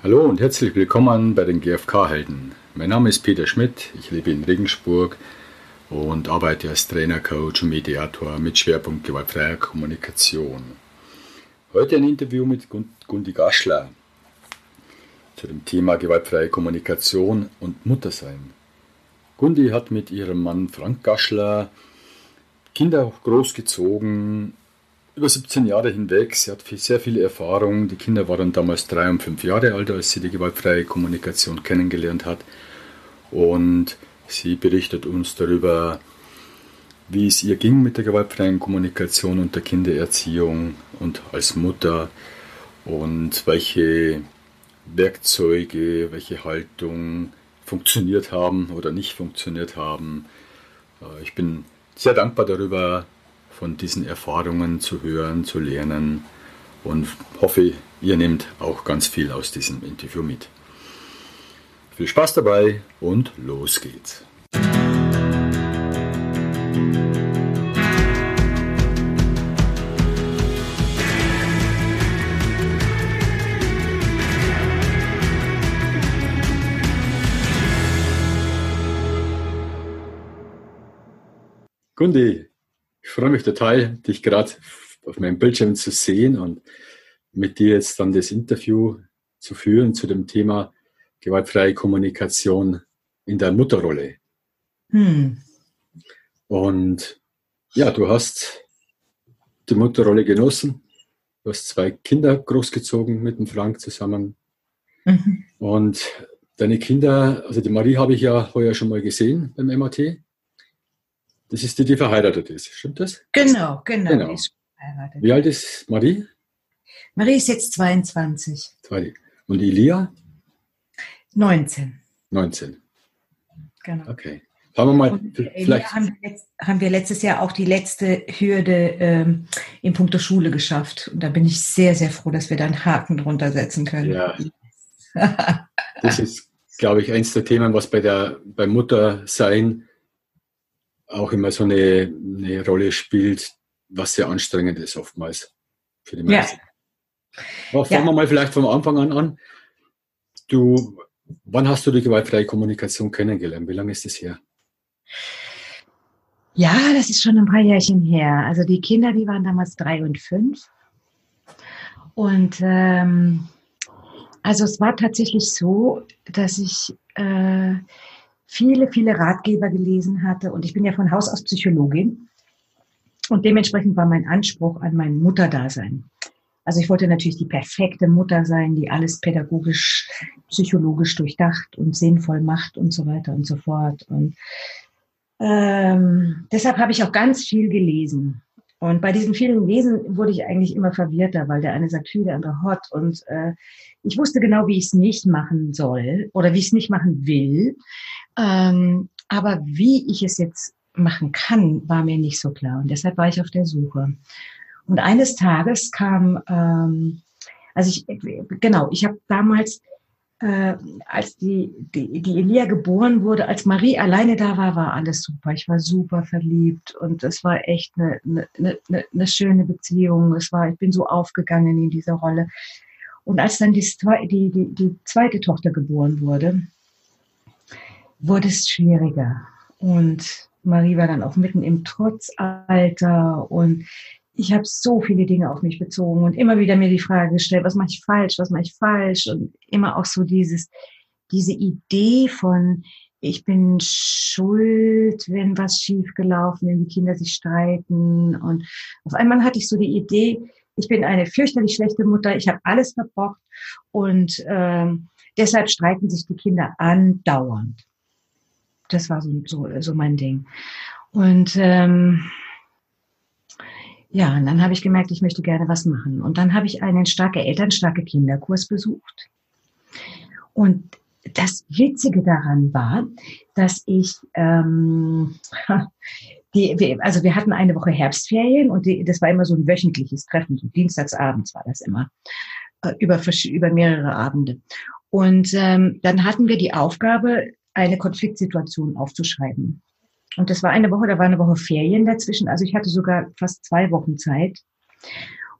Hallo und herzlich willkommen bei den GfK-Helden. Mein Name ist Peter Schmidt, ich lebe in Regensburg und arbeite als Trainer, Coach und Mediator mit Schwerpunkt gewaltfreier Kommunikation. Heute ein Interview mit Gundi Gaschler zu dem Thema gewaltfreie Kommunikation und Muttersein. Gundi hat mit ihrem Mann Frank Gaschler Kinder großgezogen über 17 Jahre hinweg. Sie hat sehr viele Erfahrungen. Die Kinder waren damals drei und fünf Jahre alt, als sie die gewaltfreie Kommunikation kennengelernt hat. Und sie berichtet uns darüber, wie es ihr ging mit der gewaltfreien Kommunikation und der Kindererziehung und als Mutter und welche Werkzeuge, welche Haltung funktioniert haben oder nicht funktioniert haben. Äh, ich bin sehr dankbar darüber, von diesen Erfahrungen zu hören, zu lernen und hoffe, ihr nehmt auch ganz viel aus diesem Interview mit. Viel Spaß dabei und los geht's. Gundi, ich freue mich total, dich gerade auf meinem Bildschirm zu sehen und mit dir jetzt dann das Interview zu führen zu dem Thema gewaltfreie Kommunikation in der Mutterrolle. Hm. Und ja, du hast die Mutterrolle genossen. Du hast zwei Kinder großgezogen mit dem Frank zusammen. Mhm. Und deine Kinder, also die Marie habe ich ja heuer schon mal gesehen beim MAT. Das ist die, die verheiratet ist. Stimmt das? Genau, genau. genau. Wie alt ist Marie? Marie ist jetzt 22. Und Elia? 19. 19. Genau. Okay. Haben wir mal, Und vielleicht. Haben wir, haben wir, letztes Jahr auch die letzte Hürde ähm, in puncto Schule geschafft. Und da bin ich sehr, sehr froh, dass wir da einen Haken drunter setzen können. Ja. das ist, glaube ich, eins der Themen, was bei der, beim Muttersein auch immer so eine, eine Rolle spielt, was sehr anstrengend ist oftmals für die meisten. Ja. Aber fangen ja. wir mal vielleicht vom Anfang an an. Du, wann hast du die gewaltfreie Kommunikation kennengelernt? Wie lange ist das her? Ja, das ist schon ein paar Jährchen her. Also die Kinder, die waren damals drei und fünf. Und ähm, also es war tatsächlich so, dass ich äh, viele, viele Ratgeber gelesen hatte. Und ich bin ja von Haus aus Psychologin. Und dementsprechend war mein Anspruch an mein Mutterdasein. Also ich wollte natürlich die perfekte Mutter sein, die alles pädagogisch, psychologisch durchdacht und sinnvoll macht und so weiter und so fort. Und ähm, deshalb habe ich auch ganz viel gelesen. Und bei diesen vielen Lesen wurde ich eigentlich immer verwirrter, weil der eine sagt viel, der andere hot. Und äh, ich wusste genau, wie ich es nicht machen soll oder wie ich es nicht machen will. Ähm, aber wie ich es jetzt machen kann, war mir nicht so klar. Und deshalb war ich auf der Suche. Und eines Tages kam, ähm, also ich, genau, ich habe damals, äh, als die, die, die Elia geboren wurde, als Marie alleine da war, war alles super. Ich war super verliebt und es war echt eine, eine, eine, eine schöne Beziehung. Es war, ich bin so aufgegangen in dieser Rolle. Und als dann die, die, die, die zweite Tochter geboren wurde, wurde es schwieriger. Und Marie war dann auch mitten im Trotzalter und ich habe so viele Dinge auf mich bezogen und immer wieder mir die Frage gestellt, was mache ich falsch, was mache ich falsch und immer auch so dieses, diese Idee von, ich bin schuld, wenn was schief gelaufen, wenn die Kinder sich streiten und auf einmal hatte ich so die Idee, ich bin eine fürchterlich schlechte Mutter, ich habe alles verbockt und äh, deshalb streiten sich die Kinder andauernd. Das war so, so, so mein Ding. Und ähm, ja, und dann habe ich gemerkt, ich möchte gerne was machen. Und dann habe ich einen starke Eltern, starke Kinderkurs besucht. Und das Witzige daran war, dass ich, ähm, die, also wir hatten eine Woche Herbstferien und die, das war immer so ein wöchentliches Treffen, so dienstagsabends war das immer, äh, über, über mehrere Abende. Und ähm, dann hatten wir die Aufgabe, eine Konfliktsituation aufzuschreiben. Und das war eine Woche, da war eine Woche Ferien dazwischen. Also ich hatte sogar fast zwei Wochen Zeit.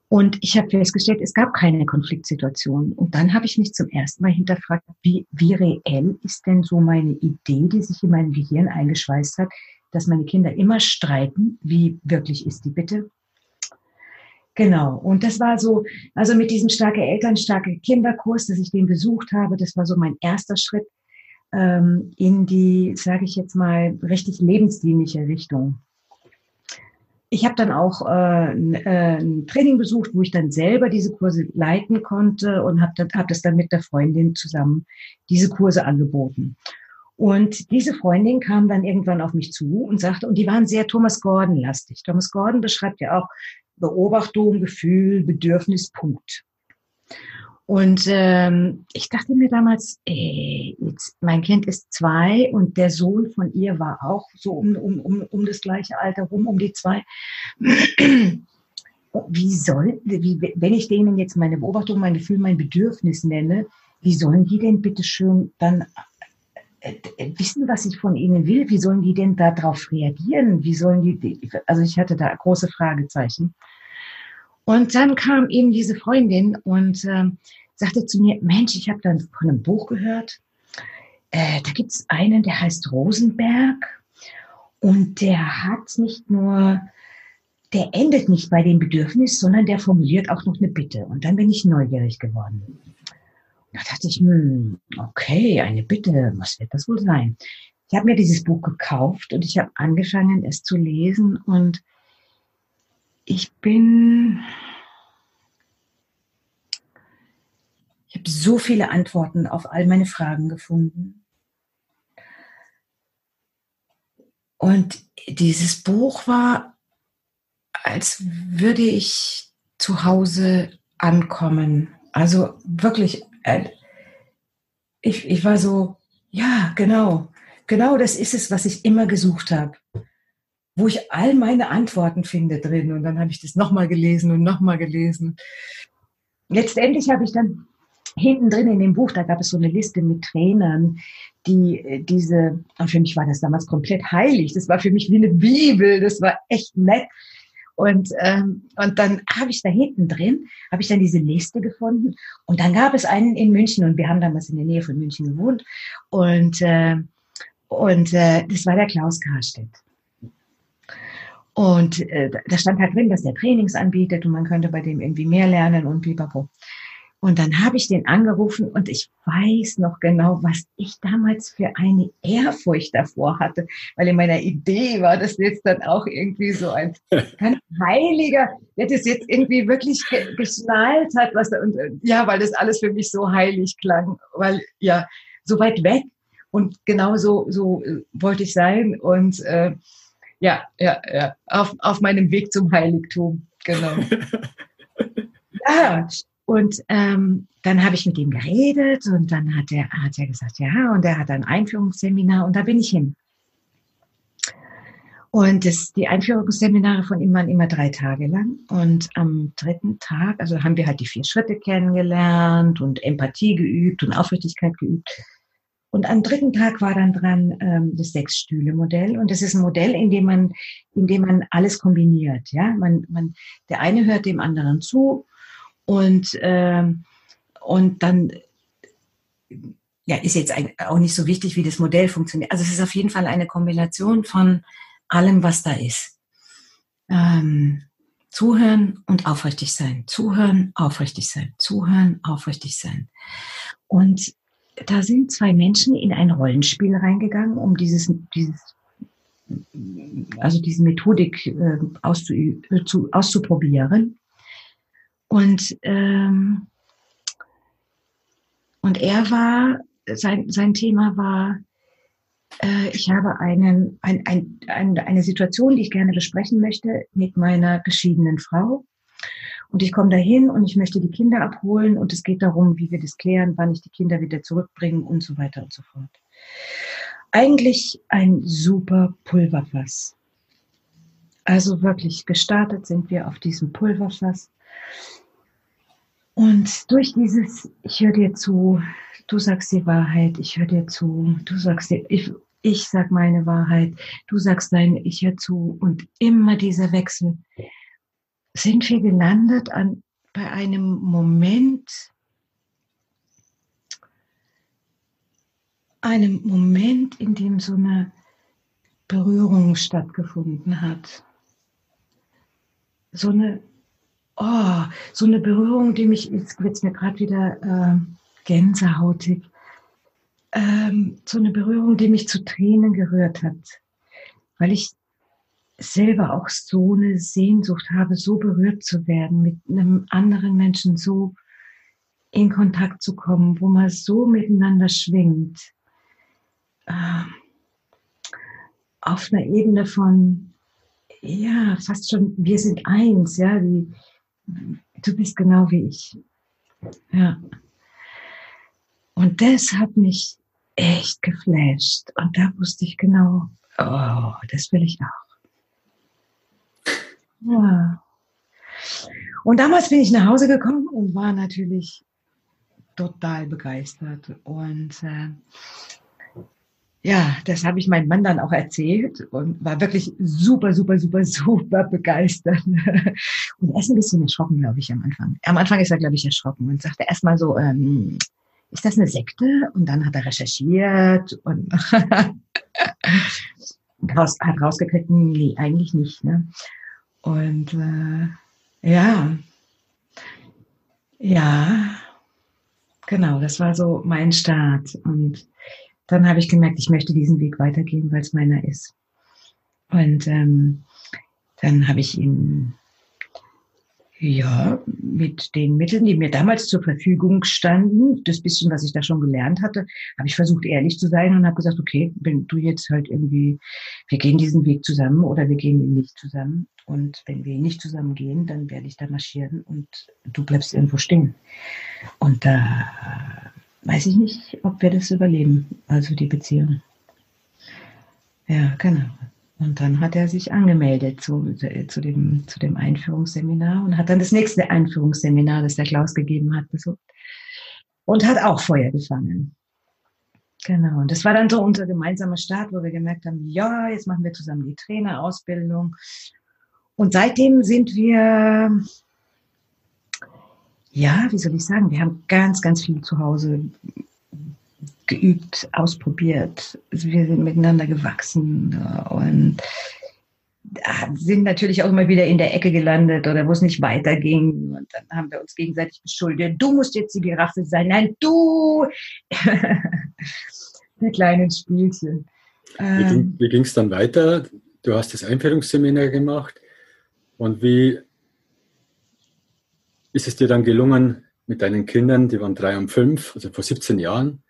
Und ich habe festgestellt, es gab keine Konfliktsituation. Und dann habe ich mich zum ersten Mal hinterfragt, wie, wie reell ist denn so meine Idee, die sich in meinem Gehirn eingeschweißt hat, dass meine Kinder immer streiten. Wie wirklich ist die bitte? Genau. Und das war so, also mit diesem starke Eltern, starke Kinderkurs, dass ich den besucht habe, das war so mein erster Schritt ähm, in die, sage ich jetzt mal, richtig lebensdienliche Richtung. Ich habe dann auch äh, ein, äh, ein Training besucht, wo ich dann selber diese Kurse leiten konnte und habe hab das dann mit der Freundin zusammen diese Kurse angeboten. Und diese Freundin kam dann irgendwann auf mich zu und sagte, und die waren sehr Thomas Gordon-lastig. Thomas Gordon beschreibt ja auch Beobachtung, Gefühl, Bedürfnis, Punkt. Und ähm, ich dachte mir damals, ey, jetzt, mein Kind ist zwei und der Sohn von ihr war auch so um, um, um, um das gleiche Alter rum, um die zwei. Wie soll, wie, wenn ich denen jetzt meine Beobachtung, mein Gefühl, mein Bedürfnis nenne, wie sollen die denn bitte schön dann äh, wissen, was ich von ihnen will? Wie sollen die denn darauf reagieren? Wie sollen die, also ich hatte da große Fragezeichen. Und dann kam eben diese Freundin und äh, sagte zu mir, Mensch, ich habe dann von einem Buch gehört. Äh, da gibt es einen, der heißt Rosenberg und der hat nicht nur, der endet nicht bei dem Bedürfnis, sondern der formuliert auch noch eine Bitte. Und dann bin ich neugierig geworden. Da dachte ich, hm, okay, eine Bitte, was wird das wohl sein? Ich habe mir dieses Buch gekauft und ich habe angefangen, es zu lesen und ich bin, ich habe so viele Antworten auf all meine Fragen gefunden. Und dieses Buch war, als würde ich zu Hause ankommen. Also wirklich äh, ich, ich war so, ja, genau, genau das ist es, was ich immer gesucht habe. Wo ich all meine Antworten finde drin. Und dann habe ich das nochmal gelesen und nochmal gelesen. Letztendlich habe ich dann hinten drin in dem Buch, da gab es so eine Liste mit Trainern, die äh, diese, und für mich war das damals komplett heilig. Das war für mich wie eine Bibel. Das war echt nett. Und, ähm, und dann habe ich da hinten drin, habe ich dann diese Liste gefunden. Und dann gab es einen in München und wir haben damals in der Nähe von München gewohnt. Und, äh, und äh, das war der Klaus Karstedt. Und äh, da stand halt drin, dass der Trainings anbietet und man könnte bei dem irgendwie mehr lernen und pipapo. Und dann habe ich den angerufen und ich weiß noch genau, was ich damals für eine Ehrfurcht davor hatte, weil in meiner Idee war das jetzt dann auch irgendwie so ein ganz heiliger, der das jetzt irgendwie wirklich geschnallt hat, was da, und ja, weil das alles für mich so heilig klang, weil ja, so weit weg und genau so, so äh, wollte ich sein und äh, ja, ja, ja, auf, auf meinem Weg zum Heiligtum, genau. Ja, und ähm, dann habe ich mit ihm geredet und dann hat er, hat er gesagt, ja, und er hat ein Einführungsseminar und da bin ich hin. Und das, die Einführungsseminare von ihm waren immer drei Tage lang. Und am dritten Tag, also haben wir halt die vier Schritte kennengelernt und Empathie geübt und Aufrichtigkeit geübt. Und am dritten Tag war dann dran ähm, das Sechs-Stühle-Modell. Und das ist ein Modell, in dem man, in dem man alles kombiniert. Ja, man, man, der eine hört dem anderen zu und, äh, und dann ja, ist jetzt auch nicht so wichtig, wie das Modell funktioniert. Also es ist auf jeden Fall eine Kombination von allem, was da ist. Ähm, zuhören und aufrichtig sein. Zuhören, aufrichtig sein. Zuhören, aufrichtig sein. Und da sind zwei Menschen in ein Rollenspiel reingegangen, um dieses, dieses also diese Methodik äh, auszu, äh, zu, auszuprobieren. Und, ähm, und er war, sein, sein Thema war, äh, ich habe einen, ein, ein, ein, eine Situation, die ich gerne besprechen möchte mit meiner geschiedenen Frau. Und ich komme dahin und ich möchte die Kinder abholen und es geht darum, wie wir das klären, wann ich die Kinder wieder zurückbringe und so weiter und so fort. Eigentlich ein super Pulverfass. Also wirklich gestartet sind wir auf diesem Pulverfass. Und durch dieses, ich höre dir zu, du sagst die Wahrheit, ich höre dir zu, du sagst dir, ich, ich sag meine Wahrheit, du sagst dein, ich höre zu und immer dieser Wechsel. Sind wir gelandet an, bei einem Moment, einem Moment, in dem so eine Berührung stattgefunden hat. So eine, oh, so eine Berührung, die mich, jetzt wird mir gerade wieder äh, gänsehautig, ähm, so eine Berührung, die mich zu Tränen gerührt hat, weil ich selber auch so eine Sehnsucht habe, so berührt zu werden, mit einem anderen Menschen so in Kontakt zu kommen, wo man so miteinander schwingt. Äh, auf einer Ebene von, ja, fast schon, wir sind eins, ja, wie, du bist genau wie ich. Ja. Und das hat mich echt geflasht. Und da wusste ich genau, oh, das will ich auch. Ja. Und damals bin ich nach Hause gekommen und war natürlich total begeistert. Und äh, ja, das habe ich meinem Mann dann auch erzählt und war wirklich super, super, super, super begeistert. Und er ist ein bisschen erschrocken, glaube ich, am Anfang. Am Anfang ist er, glaube ich, erschrocken und sagte erstmal so, ähm, ist das eine Sekte? Und dann hat er recherchiert und raus, hat rausgekriegt, nee, eigentlich nicht. Ne? Und äh, ja, ja, genau, das war so mein Start. Und dann habe ich gemerkt, ich möchte diesen Weg weitergehen, weil es meiner ist. Und ähm, dann habe ich ihn ja, mit den Mitteln, die mir damals zur Verfügung standen, das bisschen, was ich da schon gelernt hatte, habe ich versucht, ehrlich zu sein und habe gesagt, okay, wenn du jetzt halt irgendwie, wir gehen diesen Weg zusammen oder wir gehen ihn nicht zusammen. Und wenn wir nicht zusammen gehen, dann werde ich da marschieren und du bleibst irgendwo stehen. Und da weiß ich nicht, ob wir das überleben, also die Beziehung. Ja, genau. Und dann hat er sich angemeldet zu, zu, dem, zu dem Einführungsseminar und hat dann das nächste Einführungsseminar, das der Klaus gegeben hat, besucht. Und hat auch Feuer gefangen. Genau. Und das war dann so unser gemeinsamer Start, wo wir gemerkt haben, ja, jetzt machen wir zusammen die Trainerausbildung. Und seitdem sind wir ja, wie soll ich sagen, wir haben ganz, ganz viel zu Hause geübt, ausprobiert. Wir sind miteinander gewachsen und sind natürlich auch immer wieder in der Ecke gelandet oder wo es nicht weiterging. Und dann haben wir uns gegenseitig beschuldigt. Du musst jetzt die Giraffe sein. Nein, du! die kleinen Spielchen. Wie ging es dann weiter? Du hast das Einführungsseminar gemacht. Und wie ist es dir dann gelungen, mit deinen Kindern, die waren drei und fünf, also vor 17 Jahren,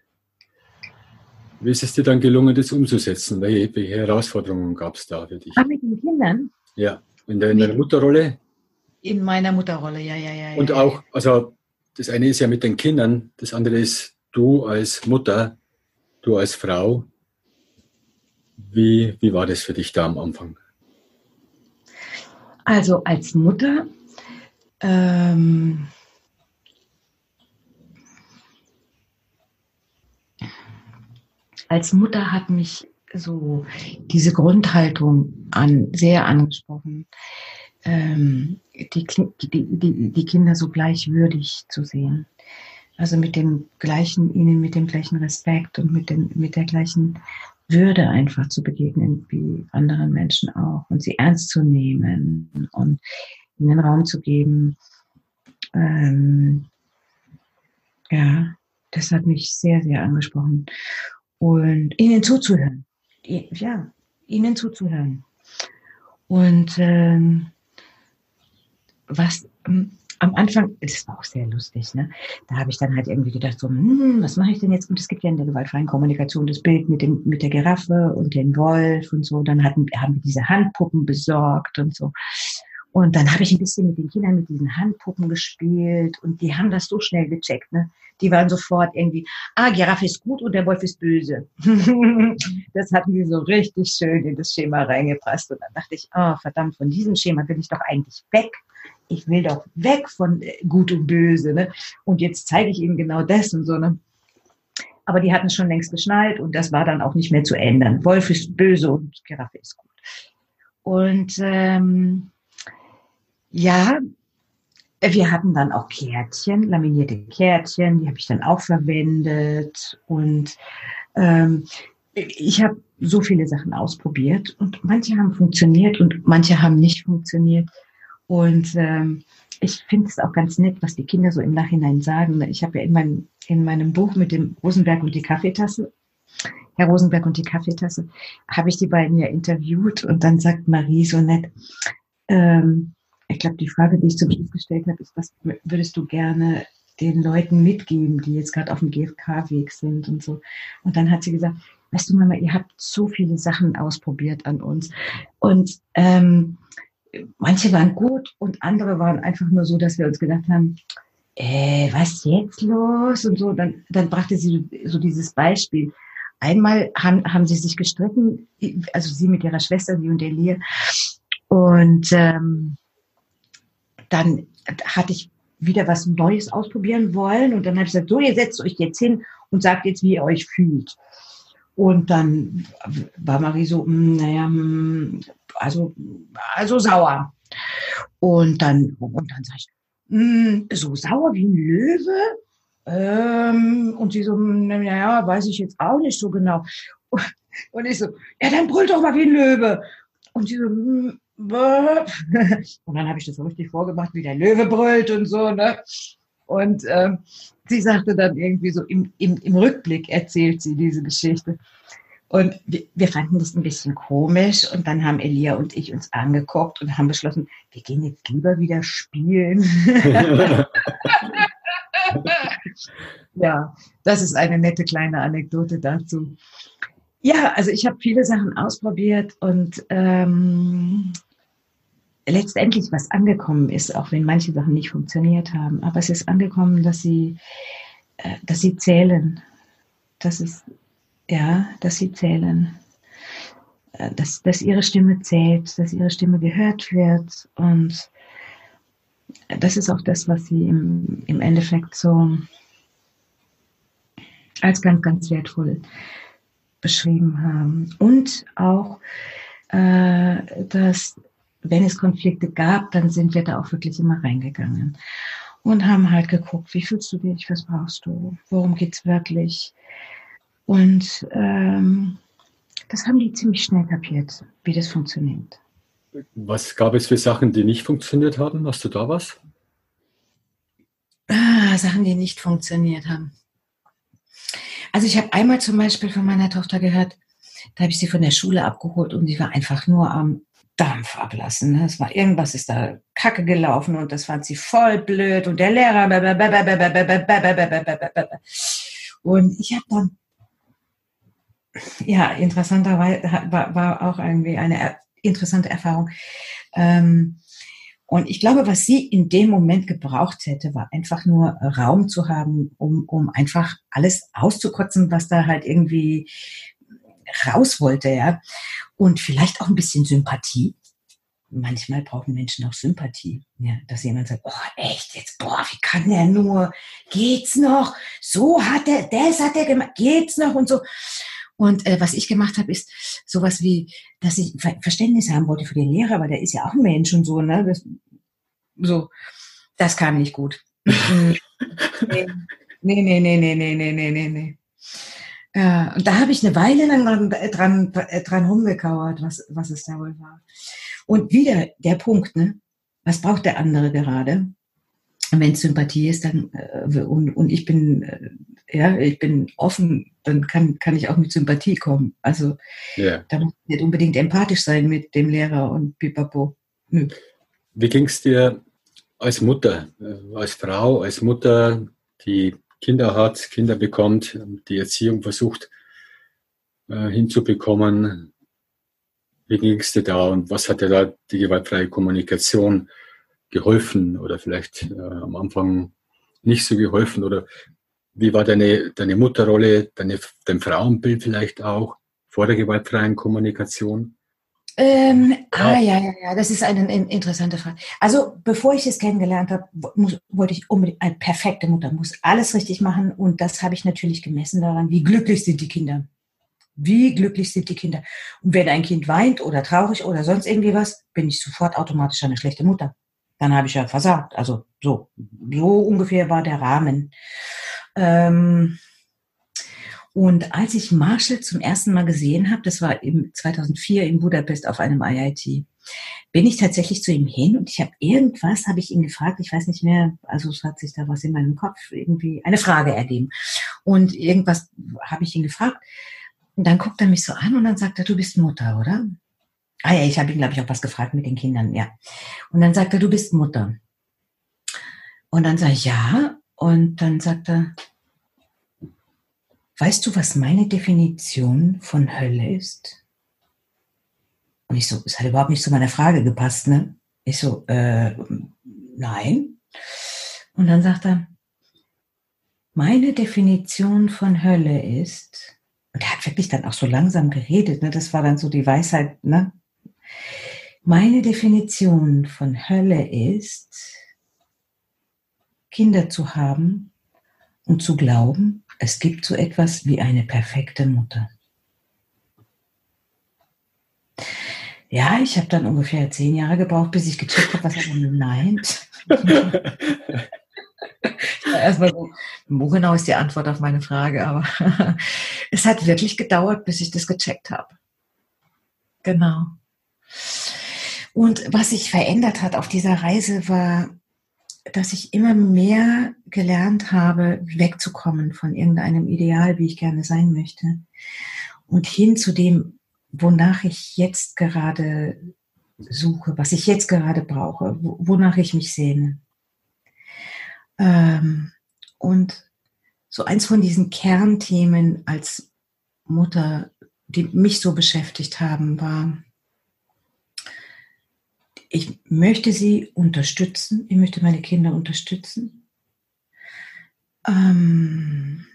wie ist es dir dann gelungen, das umzusetzen? Welche, welche Herausforderungen gab es da für dich? Ah, mit den Kindern? Ja, in, der, in Mutterrolle? In meiner Mutterrolle, ja, ja, ja. Und ja, auch, also das eine ist ja mit den Kindern, das andere ist du als Mutter, du als Frau. Wie, wie war das für dich da am Anfang? Also als Mutter ähm, als Mutter hat mich so diese Grundhaltung an, sehr angesprochen, ähm, die, die, die, Kinder so gleichwürdig zu sehen. Also mit dem gleichen, ihnen mit dem gleichen Respekt und mit, dem, mit der gleichen Würde einfach zu begegnen wie anderen Menschen auch und sie ernst zu nehmen und ihnen Raum zu geben. Ähm, ja, das hat mich sehr, sehr angesprochen. Und ihnen zuzuhören. Ja, ihnen zuzuhören. Und ähm, was am Anfang, das war auch sehr lustig, ne? Da habe ich dann halt irgendwie gedacht, so, hm, was mache ich denn jetzt? Und es gibt ja in der gewaltfreien Kommunikation das Bild mit dem mit der Giraffe und dem Wolf und so. Dann hatten, haben wir diese Handpuppen besorgt und so. Und dann habe ich ein bisschen mit den Kindern mit diesen Handpuppen gespielt und die haben das so schnell gecheckt. Ne? Die waren sofort irgendwie, ah, Giraffe ist gut und der Wolf ist böse. das hatten die so richtig schön in das Schema reingepasst. Und dann dachte ich, oh, verdammt, von diesem Schema will ich doch eigentlich weg. Ich will doch weg von äh, gut und böse. Ne? Und jetzt zeige ich ihnen genau das und so. Ne? Aber die hatten es schon längst geschnallt und das war dann auch nicht mehr zu ändern. Wolf ist böse und Giraffe ist gut. Und ähm, Ja, wir hatten dann auch Kärtchen, laminierte Kärtchen, die habe ich dann auch verwendet. Und ähm, ich habe so viele Sachen ausprobiert und manche haben funktioniert und manche haben nicht funktioniert. Und ähm, ich finde es auch ganz nett, was die Kinder so im Nachhinein sagen. Ich habe ja in, mein, in meinem Buch mit dem Rosenberg und die Kaffeetasse, Herr Rosenberg und die Kaffeetasse, habe ich die beiden ja interviewt und dann sagt Marie so nett, ähm, ich glaube, die Frage, die ich zum Schluss gestellt habe, ist, was würdest du gerne den Leuten mitgeben, die jetzt gerade auf dem GFK-Weg sind und so. Und dann hat sie gesagt, weißt du Mama, ihr habt so viele Sachen ausprobiert an uns. Und ähm, manche waren gut und andere waren einfach nur so, dass wir uns gedacht haben, äh, was jetzt los? Und so, dann, dann brachte sie so dieses Beispiel. Einmal haben, haben sie sich gestritten, also sie mit ihrer Schwester, sie und Elie. Und ähm, dann hatte ich wieder was Neues ausprobieren wollen. Und dann habe ich gesagt, so, ihr setzt euch jetzt hin und sagt jetzt, wie ihr euch fühlt. Und dann war Marie so, hm, naja, hm, also, also sauer. Und dann, und dann sag ich, hm, so sauer wie ein Löwe? Ähm, und sie so, naja, weiß ich jetzt auch nicht so genau. Und ich so, ja, dann brüllt doch mal wie ein Löwe. Und sie so, und dann habe ich das so richtig vorgemacht, wie der Löwe brüllt und so, ne? Und ähm, sie sagte dann irgendwie so, im, im, im Rückblick erzählt sie diese Geschichte. Und wir, wir fanden das ein bisschen komisch und dann haben Elia und ich uns angeguckt und haben beschlossen, wir gehen jetzt lieber wieder spielen. ja, das ist eine nette kleine Anekdote dazu. Ja, also ich habe viele Sachen ausprobiert und ähm, letztendlich was angekommen ist, auch wenn manche Sachen nicht funktioniert haben. Aber es ist angekommen, dass sie, äh, dass sie zählen. Das ist, ja, dass sie zählen. Äh, dass, dass ihre Stimme zählt, dass ihre Stimme gehört wird. Und das ist auch das, was sie im, im Endeffekt so als ganz, ganz wertvoll beschrieben haben. Und auch, äh, dass wenn es Konflikte gab, dann sind wir da auch wirklich immer reingegangen und haben halt geguckt, wie fühlst du dich, was brauchst du, worum geht's wirklich. Und ähm, das haben die ziemlich schnell kapiert, wie das funktioniert. Was gab es für Sachen, die nicht funktioniert haben? Hast du da was? Ah, Sachen, die nicht funktioniert haben. Also ich habe einmal zum Beispiel von meiner Tochter gehört, da habe ich sie von der Schule abgeholt und sie war einfach nur am Dampf ablassen. Ne? Es war irgendwas ist da kacke gelaufen und das fand sie voll blöd und der Lehrer und ich habe dann ja interessanterweise war, auch irgendwie eine interessante Erfahrung. Ähm, und ich glaube, was sie in dem Moment gebraucht hätte, war einfach nur Raum zu haben, um, um einfach alles auszukotzen, was da halt irgendwie raus wollte, ja und vielleicht auch ein bisschen Sympathie. Manchmal brauchen Menschen auch Sympathie, ja, dass jemand sagt, oh echt, jetzt, boah, wie kann der nur, geht's noch, so hat er, das hat er gemacht, geht's noch und so. Und äh, was ich gemacht habe, ist sowas wie, dass ich Ver Verständnis haben wollte für den Lehrer, weil der ist ja auch ein Mensch und so, ne? Das, so, das kam nicht gut. nee, nee, nee, nee, nee, nee, nee, nee. Ja, und da habe ich eine Weile lang dran, dran rumgekauert, was, was es da wohl war. Und wieder der Punkt, ne? Was braucht der andere gerade? Wenn es Sympathie ist, dann äh, und, und ich bin äh, ja, ich bin offen, dann kann, kann ich auch mit Sympathie kommen. Also yeah. da muss ich nicht unbedingt empathisch sein mit dem Lehrer und pipapo. Hm. Wie ging es dir als Mutter, äh, als Frau, als Mutter, die Kinder hat, Kinder bekommt, die Erziehung versucht äh, hinzubekommen. Wie ging es dir da und was hat dir da die gewaltfreie Kommunikation geholfen oder vielleicht äh, am Anfang nicht so geholfen oder wie war deine, deine Mutterrolle, deine, dein Frauenbild vielleicht auch vor der gewaltfreien Kommunikation? Ähm, ah, ja, ja, ja, das ist eine interessante Frage. Also, bevor ich es kennengelernt habe, muss, wollte ich unbedingt eine perfekte Mutter, muss alles richtig machen. Und das habe ich natürlich gemessen daran, wie glücklich sind die Kinder. Wie glücklich sind die Kinder. Und wenn ein Kind weint oder traurig oder sonst irgendwie was, bin ich sofort automatisch eine schlechte Mutter. dann habe ich ja versagt. Also so, so ungefähr war der Rahmen. Ähm, und als ich Marshall zum ersten Mal gesehen habe, das war im 2004 in Budapest auf einem IIT, bin ich tatsächlich zu ihm hin und ich habe irgendwas, habe ich ihn gefragt, ich weiß nicht mehr, also es hat sich da was in meinem Kopf irgendwie, eine Frage ergeben. Und irgendwas habe ich ihn gefragt. Und dann guckt er mich so an und dann sagt er, du bist Mutter, oder? Ah ja, ich habe ihn, glaube ich, auch was gefragt mit den Kindern, ja. Und dann sagt er, du bist Mutter. Und dann sage ich, ja. Und dann sagt er, weißt du, was meine Definition von Hölle ist? Und ich so, es hat überhaupt nicht zu meiner Frage gepasst, ne? Ich so, äh, nein. Und dann sagt er, meine Definition von Hölle ist, und er hat wirklich dann auch so langsam geredet, ne? Das war dann so die Weisheit, ne? Meine Definition von Hölle ist, Kinder zu haben und zu glauben, es gibt so etwas wie eine perfekte Mutter. Ja, ich habe dann ungefähr zehn Jahre gebraucht, bis ich gecheckt habe, was er meint. Erstmal so, wo genau ist die Antwort auf meine Frage, aber es hat wirklich gedauert, bis ich das gecheckt habe. Genau. Und was sich verändert hat auf dieser Reise war, dass ich immer mehr gelernt habe, wegzukommen von irgendeinem Ideal, wie ich gerne sein möchte, und hin zu dem, wonach ich jetzt gerade suche, was ich jetzt gerade brauche, wonach ich mich sehne. Ähm, und so eins von diesen Kernthemen als Mutter, die mich so beschäftigt haben, war, ich möchte sie unterstützen, ich möchte meine Kinder unterstützen. Ähm,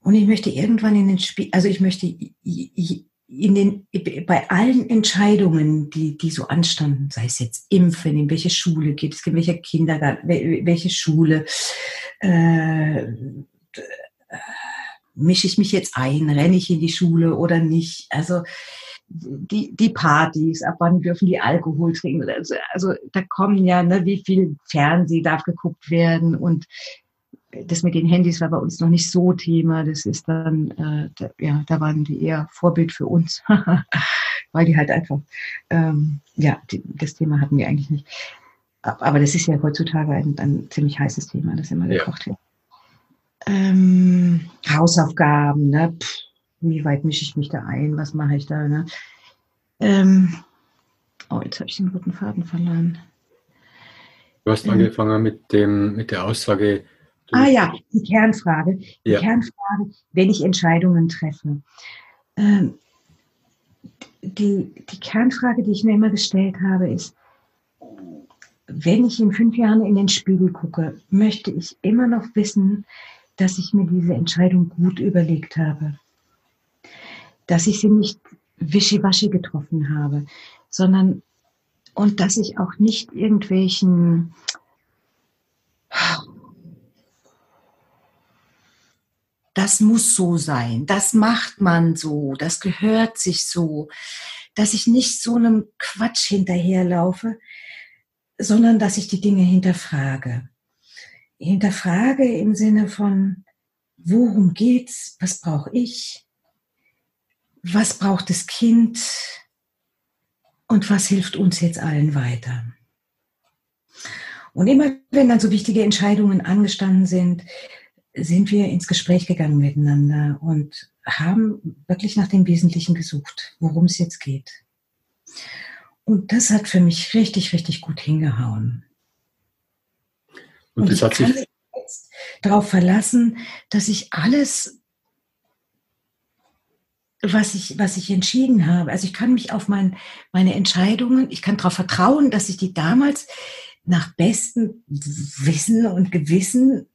und ich möchte irgendwann in den Spiel, also ich möchte in den, bei allen Entscheidungen, die, die so anstanden, sei es jetzt Impfen, in welche Schule geht es, in welcher Kindergarten, welche Schule, äh, mische ich mich jetzt ein, renne ich in die Schule oder nicht? Also die, die Partys, ab wann dürfen die Alkohol trinken? Also, also da kommen ja, ne, wie viel Fernseh darf geguckt werden und das mit den Handys war bei uns noch nicht so Thema. Das ist dann, äh, da, ja, da waren die eher Vorbild für uns, weil die halt einfach, ähm, ja, die, das Thema hatten wir eigentlich nicht. Aber das ist ja heutzutage ein, ein ziemlich heißes Thema, das immer gekocht ja. wird. Ähm, Hausaufgaben, ne? Pff, wie weit mische ich mich da ein? Was mache ich da? Ne? Ähm, oh, jetzt habe ich den roten Faden verloren. Du hast ähm, angefangen mit, dem, mit der Aussage, Ah ja, die Kernfrage. Die ja. Kernfrage, wenn ich Entscheidungen treffe. Ähm, die, die Kernfrage, die ich mir immer gestellt habe, ist, wenn ich in fünf Jahren in den Spiegel gucke, möchte ich immer noch wissen, dass ich mir diese Entscheidung gut überlegt habe. Dass ich sie nicht wischiwaschi getroffen habe, sondern und dass ich auch nicht irgendwelchen das muss so sein, das macht man so, das gehört sich so, dass ich nicht so einem Quatsch hinterherlaufe, sondern dass ich die Dinge hinterfrage. Hinterfrage im Sinne von, worum geht's, was brauche ich, was braucht das Kind und was hilft uns jetzt allen weiter. Und immer wenn dann so wichtige Entscheidungen angestanden sind, sind wir ins Gespräch gegangen miteinander und haben wirklich nach dem Wesentlichen gesucht, worum es jetzt geht. Und das hat für mich richtig, richtig gut hingehauen. Und, und das hat sich jetzt darauf verlassen, dass ich alles, was ich, was ich entschieden habe, also ich kann mich auf mein, meine Entscheidungen, ich kann darauf vertrauen, dass ich die damals nach bestem Wissen und Gewissen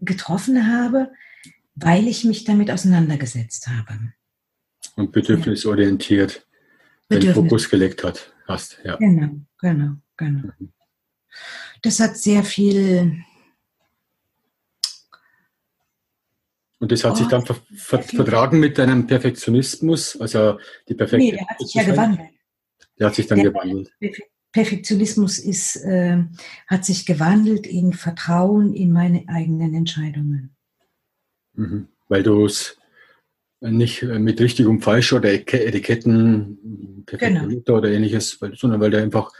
getroffen habe, weil ich mich damit auseinandergesetzt habe. Und bedürfnisorientiert Bedürfnis. den Fokus gelegt hat, hast. Ja. Genau, genau, genau. Mhm. Das hat sehr viel. Und das hat oh, sich dann ver ver vertragen mit deinem Perfektionismus, also die perfekte. Nee, der hat sich ja gewandelt. Der hat sich dann der, gewandelt. Perfektionismus ist, äh, hat sich gewandelt in Vertrauen in meine eigenen Entscheidungen. Mhm. Weil du es nicht mit richtig und falsch oder Etiketten, genau. oder ähnliches, sondern weil du einfach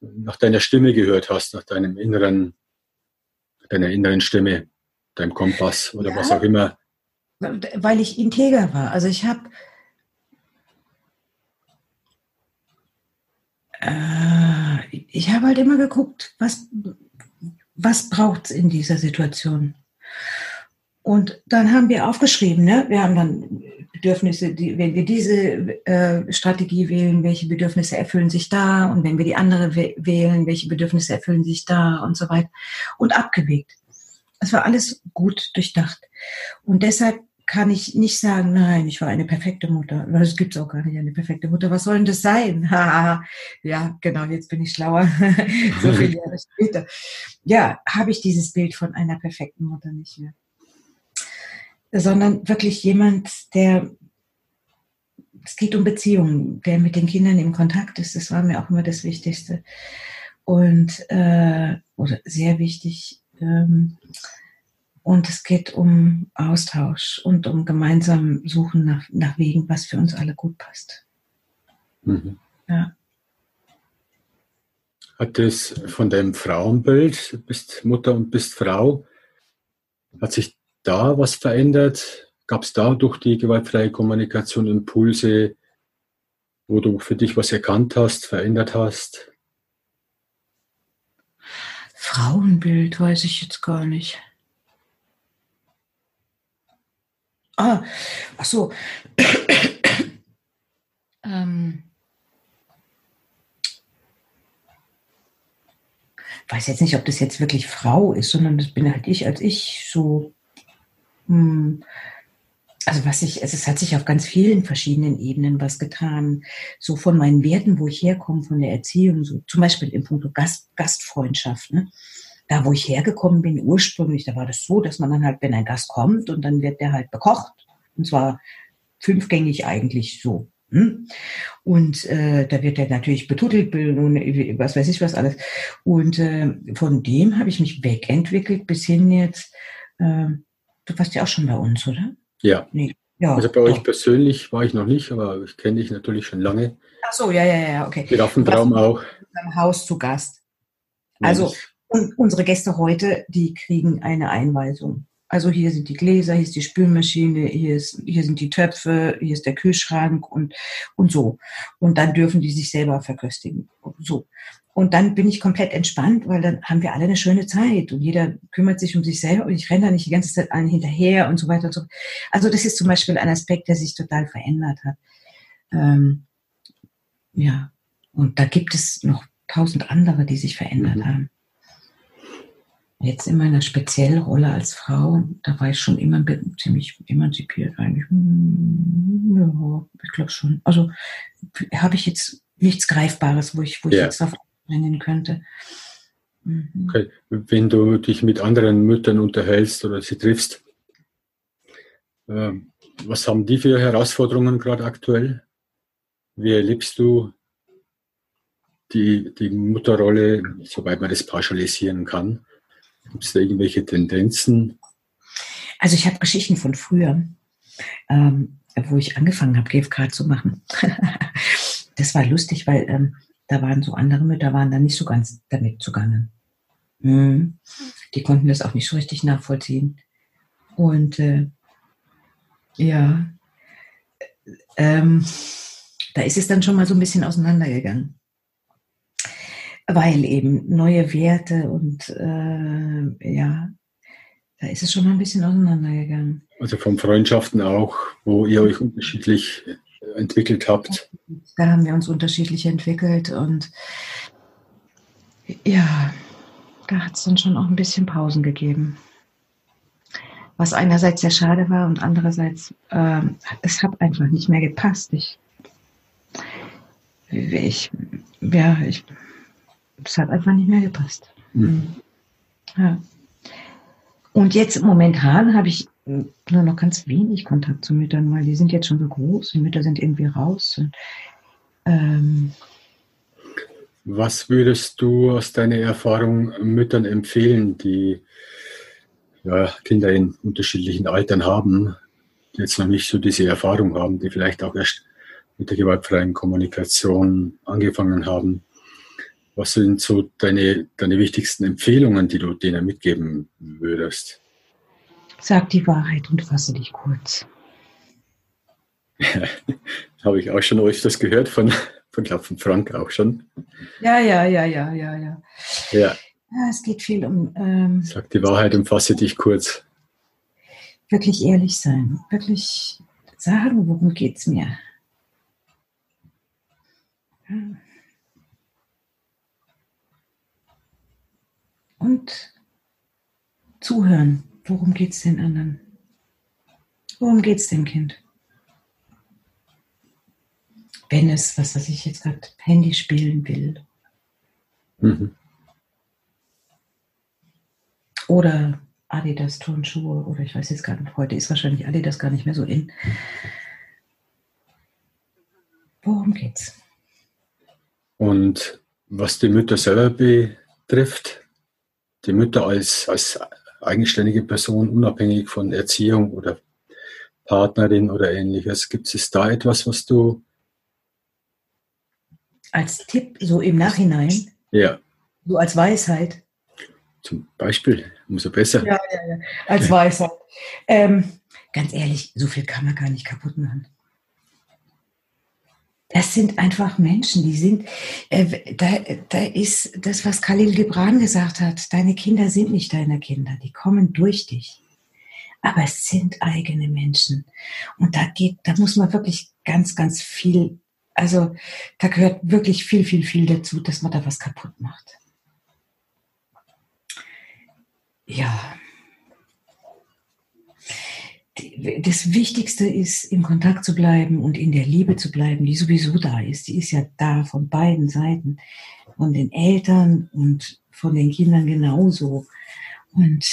nach deiner Stimme gehört hast, nach deinem inneren, deiner inneren Stimme, deinem Kompass oder ja, was auch immer. Weil ich integer war. Also ich habe äh, ich habe halt immer geguckt, was, was braucht es in dieser Situation. Und dann haben wir aufgeschrieben, ne? wir haben dann Bedürfnisse, die, wenn wir diese äh, Strategie wählen, welche Bedürfnisse erfüllen sich da und wenn wir die andere wählen, welche Bedürfnisse erfüllen sich da und so weiter und abgewegt. Es war alles gut durchdacht. Und deshalb kann ich nicht sagen, nein, ich war eine perfekte Mutter. Weil es gibt auch gar nicht eine perfekte Mutter. Was soll denn das sein? ja, genau, jetzt bin ich schlauer. so viele Jahre später. Ja, habe ich dieses Bild von einer perfekten Mutter nicht mehr sondern wirklich jemand, der, es geht um Beziehungen, der mit den Kindern im Kontakt ist. Das war mir auch immer das Wichtigste. Und, äh, oder sehr wichtig. Ähm, und es geht um Austausch und um gemeinsam Suchen nach, nach Wegen, was für uns alle gut passt. Mhm. Ja. Hat es von deinem Frauenbild, du bist Mutter und bist Frau, hat sich da was verändert? Gab es da durch die gewaltfreie Kommunikation Impulse, wo du für dich was erkannt hast, verändert hast? Frauenbild weiß ich jetzt gar nicht. Ah, ach so. ähm, weiß jetzt nicht, ob das jetzt wirklich Frau ist, sondern das bin halt ich als ich so hm. Also was ich, es hat sich auf ganz vielen verschiedenen Ebenen was getan. So von meinen Werten, wo ich herkomme, von der Erziehung, so zum Beispiel im Punkt Gast, Gastfreundschaft. Ne? Da, wo ich hergekommen bin, ursprünglich, da war das so, dass man dann halt, wenn ein Gast kommt und dann wird der halt bekocht. Und zwar fünfgängig eigentlich so. Hm? Und äh, da wird er natürlich betutelt, was weiß ich was alles. Und äh, von dem habe ich mich wegentwickelt bis hin jetzt, äh, Du warst ja auch schon bei uns, oder? Ja. Nee. ja also bei euch persönlich war ich noch nicht, aber ich kenne dich natürlich schon lange. Ach so, ja, ja, ja, okay. Giraffentraum auch. Im Haus zu Gast. Also und unsere Gäste heute, die kriegen eine Einweisung. Also hier sind die Gläser, hier ist die Spülmaschine, hier, ist, hier sind die Töpfe, hier ist der Kühlschrank und, und so. Und dann dürfen die sich selber verköstigen. So. Und dann bin ich komplett entspannt, weil dann haben wir alle eine schöne Zeit und jeder kümmert sich um sich selber und ich renne da nicht die ganze Zeit allen hinterher und so weiter und so. Also das ist zum Beispiel ein Aspekt, der sich total verändert hat. Ähm, ja, und da gibt es noch tausend andere, die sich verändert mhm. haben. Jetzt in meiner speziellen Rolle als Frau, da war ich schon immer ziemlich emanzipiert eigentlich. Hm, ja, ich glaube schon. Also habe ich jetzt nichts Greifbares, wo ich, wo ich ja. jetzt drauf bringen könnte. Mhm. Okay. Wenn du dich mit anderen Müttern unterhältst oder sie triffst, äh, was haben die für Herausforderungen gerade aktuell? Wie erlebst du die, die Mutterrolle, soweit man das pauschalisieren kann? Gibt es da irgendwelche Tendenzen? Also ich habe Geschichten von früher, ähm, wo ich angefangen habe, GFK zu machen. das war lustig, weil ähm, da waren so andere Mütter, waren da nicht so ganz damit zugange. Hm. Die konnten das auch nicht so richtig nachvollziehen. Und äh, ja, ähm, da ist es dann schon mal so ein bisschen auseinandergegangen. Weil eben neue Werte und äh, ja, da ist es schon mal ein bisschen auseinandergegangen. Also von Freundschaften auch, wo ihr euch unterschiedlich entwickelt habt. Da haben wir uns unterschiedlich entwickelt und ja, da hat es dann schon auch ein bisschen Pausen gegeben. Was einerseits sehr schade war und andererseits, äh, es hat einfach nicht mehr gepasst. Ich, ich, ja, ich, es hat einfach nicht mehr gepasst. Mhm. Ja. Und jetzt momentan habe ich nur noch ganz wenig Kontakt zu Müttern, weil die sind jetzt schon so groß, die Mütter sind irgendwie raus. Und, ähm, Was würdest du aus deiner Erfahrung Müttern empfehlen, die ja, Kinder in unterschiedlichen Altern haben, die jetzt noch nicht so diese Erfahrung haben, die vielleicht auch erst mit der gewaltfreien Kommunikation angefangen haben? Was sind so deine, deine wichtigsten Empfehlungen, die du denen mitgeben würdest? Sag die Wahrheit und fasse dich kurz. Habe ich auch schon öfters gehört von, von, glaub, von Frank auch schon. Ja, ja, ja, ja, ja, ja. Ja, ja es geht viel um. Ähm, Sag die Wahrheit und fasse dich kurz. Wirklich ehrlich sein. Wirklich sagen, worum geht es mir. Und zuhören. Worum geht es den anderen? Worum geht es dem Kind? Wenn es, was weiß ich jetzt gerade, Handy spielen will. Mhm. Oder Adidas Turnschuhe oder ich weiß jetzt gar nicht, heute ist wahrscheinlich Adidas gar nicht mehr so in. Worum geht's? Und was die Mütter selber betrifft, die Mütter als, als eigenständige Person, unabhängig von Erziehung oder Partnerin oder ähnliches, gibt es da etwas, was du als Tipp so im Nachhinein, ja. so als Weisheit. Zum Beispiel, umso besser. Ja, ja, ja. als Weisheit. Ähm, ganz ehrlich, so viel kann man gar nicht kaputt machen. Das sind einfach Menschen, die sind, äh, da, da ist das, was Khalil Gibran gesagt hat, deine Kinder sind nicht deine Kinder, die kommen durch dich. Aber es sind eigene Menschen. Und da geht, da muss man wirklich ganz, ganz viel, also da gehört wirklich viel, viel, viel dazu, dass man da was kaputt macht. Ja das Wichtigste ist, im Kontakt zu bleiben und in der Liebe zu bleiben, die sowieso da ist. Die ist ja da von beiden Seiten, von den Eltern und von den Kindern genauso. Und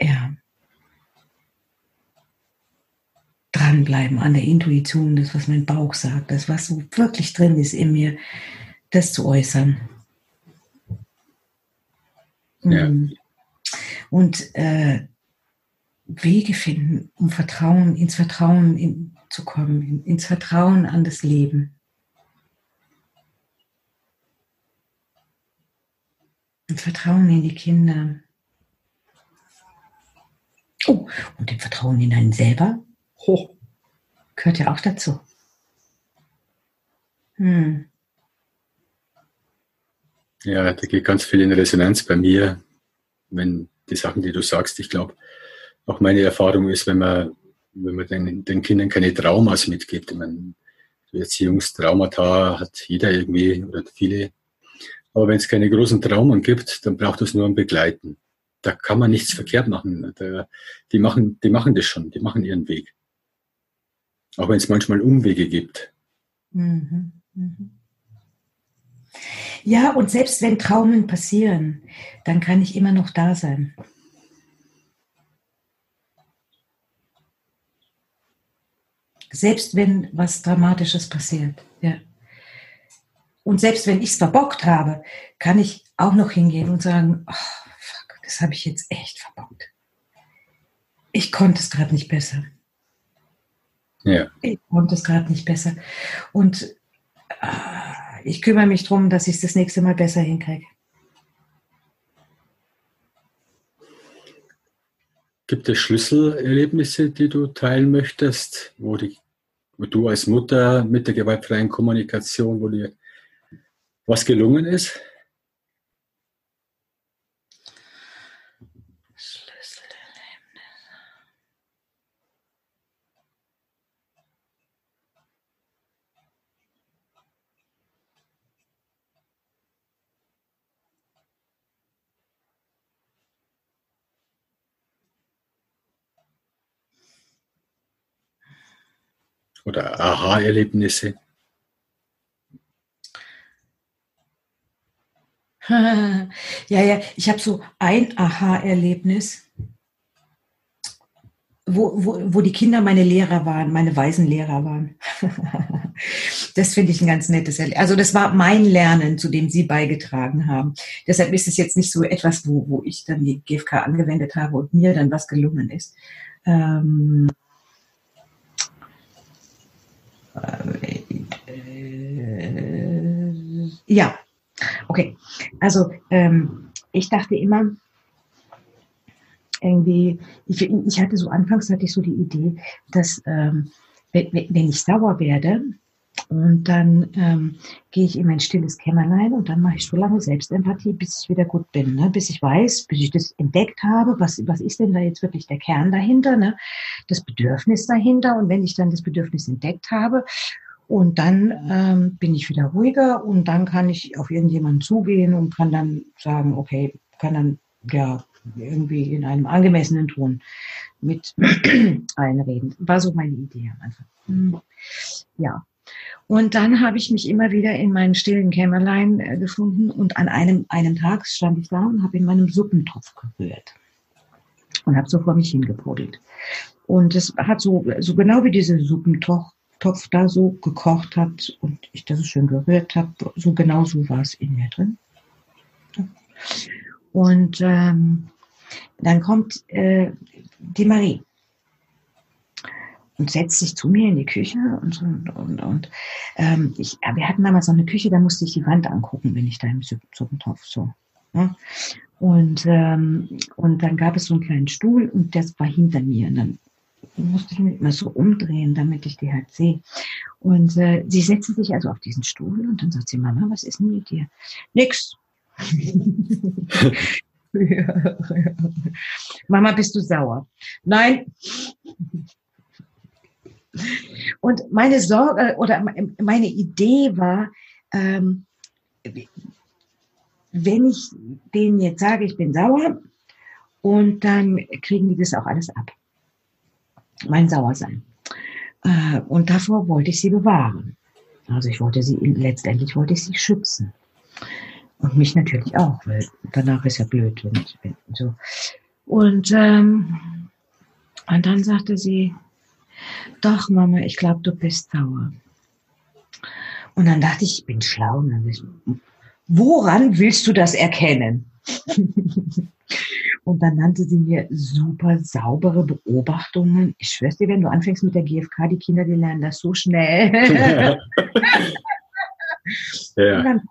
ja, dranbleiben an der Intuition, das, was mein Bauch sagt, das, was so wirklich drin ist in mir, das zu äußern. Ja. Und äh, Wege finden, um Vertrauen, ins Vertrauen in, zu kommen, ins Vertrauen an das Leben. Ein Vertrauen in die Kinder. Oh, und im Vertrauen in einen selber. Hoch. Gehört ja auch dazu. Hm. Ja, da geht ganz viel in Resonanz bei mir, wenn die Sachen, die du sagst, ich glaube, auch meine Erfahrung ist, wenn man, wenn man den, den Kindern keine Traumas mitgibt. Ich meine, Erziehungstraumata hat jeder irgendwie oder viele. Aber wenn es keine großen Traumen gibt, dann braucht es nur ein Begleiten. Da kann man nichts verkehrt machen. Da, die, machen die machen das schon, die machen ihren Weg. Auch wenn es manchmal Umwege gibt. Mhm. Mhm. Ja, und selbst wenn Traumen passieren, dann kann ich immer noch da sein. Selbst wenn was Dramatisches passiert. Ja. Und selbst wenn ich es verbockt habe, kann ich auch noch hingehen und sagen, oh, fuck, das habe ich jetzt echt verbockt. Ich konnte es gerade nicht besser. Ja. Ich konnte es gerade nicht besser. Und äh, ich kümmere mich darum, dass ich es das nächste Mal besser hinkriege. Gibt es Schlüsselerlebnisse, die du teilen möchtest, wo die du als Mutter mit der gewaltfreien Kommunikation, wo dir was gelungen ist? Oder Aha-Erlebnisse? ja, ja, ich habe so ein Aha-Erlebnis, wo, wo, wo die Kinder meine Lehrer waren, meine weisen Lehrer waren. Das finde ich ein ganz nettes Erlebnis. Also das war mein Lernen, zu dem Sie beigetragen haben. Deshalb ist es jetzt nicht so etwas, wo, wo ich dann die GFK angewendet habe und mir dann was gelungen ist. Ähm, äh, äh, ja, okay. Also ähm, ich dachte immer, irgendwie, ich, ich hatte so anfangs hatte ich so die Idee, dass ähm, wenn, wenn ich sauer werde, und dann ähm, gehe ich in mein stilles Kämmerlein und dann mache ich so lange Selbstempathie, bis ich wieder gut bin, ne? bis ich weiß, bis ich das entdeckt habe, was, was ist denn da jetzt wirklich der Kern dahinter, ne? das Bedürfnis dahinter. Und wenn ich dann das Bedürfnis entdeckt habe, und dann ähm, bin ich wieder ruhiger und dann kann ich auf irgendjemanden zugehen und kann dann sagen, okay, kann dann ja irgendwie in einem angemessenen Ton mit einreden. War so meine Idee am Anfang. Hm. Ja. Und dann habe ich mich immer wieder in meinen stillen Kämmerlein äh, gefunden und an einem, einem Tag stand ich da und habe in meinem Suppentopf gerührt und habe so vor mich hingebrodelt. Und es hat so, so genau wie dieser Suppentopf Topf da so gekocht hat und ich das so schön gerührt habe, so genau so war es in mir drin. Und ähm, dann kommt äh, die Marie und setzt sich zu mir in die Küche und und, und, und ähm, ich, wir hatten damals so eine Küche, da musste ich die Wand angucken, wenn ich da im Suppentopf so. Ne? Und, ähm, und dann gab es so einen kleinen Stuhl und das war hinter mir. Und dann musste ich mich immer so umdrehen, damit ich die halt sehe. Und äh, sie setzte sich also auf diesen Stuhl und dann sagt sie, Mama, was ist denn mit dir? Nix. Mama, bist du sauer? Nein. Und meine Sorge oder meine Idee war, ähm, wenn ich denen jetzt sage, ich bin sauer, und dann kriegen die das auch alles ab. Mein Sauersein. Äh, und davor wollte ich sie bewahren. Also ich wollte sie, letztendlich wollte ich sie schützen. Und mich natürlich auch, weil danach ist ja blöd, wenn ich bin. So. Und, ähm, und dann sagte sie, doch, Mama, ich glaube, du bist sauer. Und dann dachte ich, ich bin schlau. Woran willst du das erkennen? und dann nannte sie mir super saubere Beobachtungen. Ich schwör's dir, wenn du anfängst mit der GfK, die Kinder, die lernen das so schnell. ja. Dann,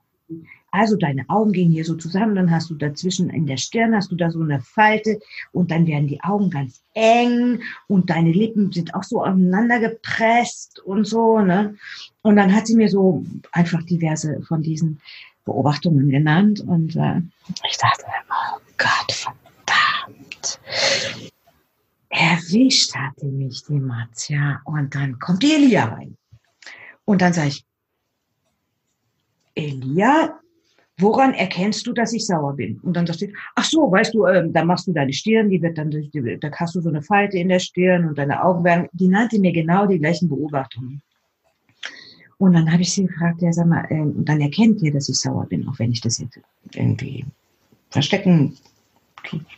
also deine Augen gehen hier so zusammen, dann hast du dazwischen in der Stirn hast du da so eine Falte und dann werden die Augen ganz eng und deine Lippen sind auch so aufeinander gepresst und so, ne? Und dann hat sie mir so einfach diverse von diesen Beobachtungen genannt und äh, ich dachte, oh Gott, verdammt. Erwischt hatte mich die Marzia und dann kommt die Elia rein. Und dann sage ich, Elia, woran erkennst du, dass ich sauer bin? Und dann sagt sie, ach so, weißt du, ähm, da machst du deine Stirn, die wird dann, die, da hast du so eine Falte in der Stirn und deine Augen werden, die nannte mir genau die gleichen Beobachtungen. Und dann habe ich sie gefragt, ja, sag mal, äh, dann erkennt ihr, dass ich sauer bin, auch wenn ich das jetzt irgendwie verstecken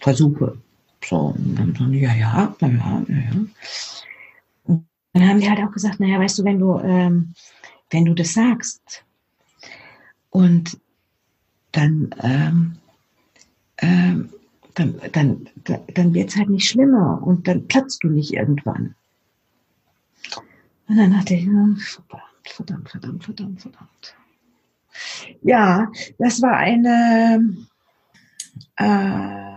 versuche. So, und dann sagen ja, ja, ja, ja, ja. Und dann haben die halt auch gesagt, naja, weißt du, wenn du, ähm, wenn du das sagst und dann, ähm, ähm, dann, dann, dann wird es halt nicht schlimmer und dann platzt du nicht irgendwann. Und dann dachte ich, verdammt, verdammt, verdammt, verdammt, verdammt. Ja, das war eine, äh,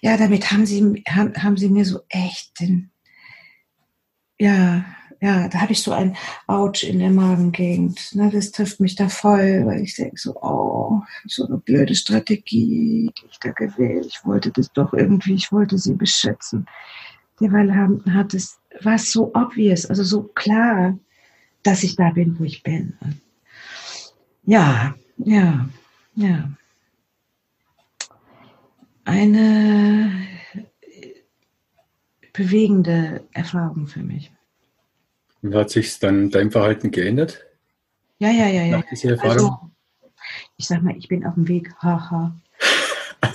ja, damit haben sie, haben, haben sie mir so echt den, ja, ja, da habe ich so ein Autsch in der Magengegend. Ne, das trifft mich da voll, weil ich denke so, oh, so eine blöde Strategie, die ich da gewählt. Ich wollte das doch irgendwie, ich wollte sie beschützen. Derweil hat es, war es so obvious, also so klar, dass ich da bin, wo ich bin. Ja, ja, ja. Eine bewegende Erfahrung für mich. Und hat sich dann dein Verhalten geändert? Ja, ja, ja, ja. Nach dieser Erfahrung? Also, ich sag mal, ich bin auf dem Weg. Haha.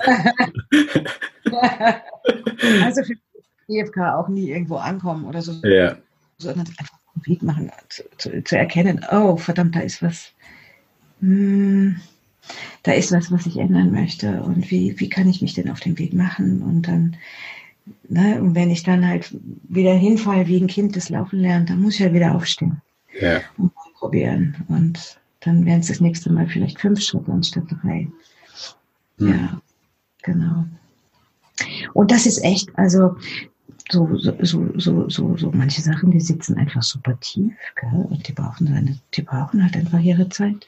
also für die EFK auch nie irgendwo ankommen oder so. Ja. Sondern einfach den Weg machen, zu, zu, zu, erkennen, oh, verdammt, da ist was, hm, da ist was, was ich ändern möchte und wie, wie kann ich mich denn auf den Weg machen und dann, ne, und wenn ich dann halt wieder hinfalle wie ein Kind, das Laufen lernt, dann muss ich ja wieder aufstehen ja. und probieren und dann wären es das nächste Mal vielleicht fünf Schritte anstatt drei. Hm. Ja, genau. Und das ist echt, also so, so, so, so, so, manche Sachen, die sitzen einfach super tief, gell? und die brauchen, eine, die brauchen halt einfach ihre Zeit.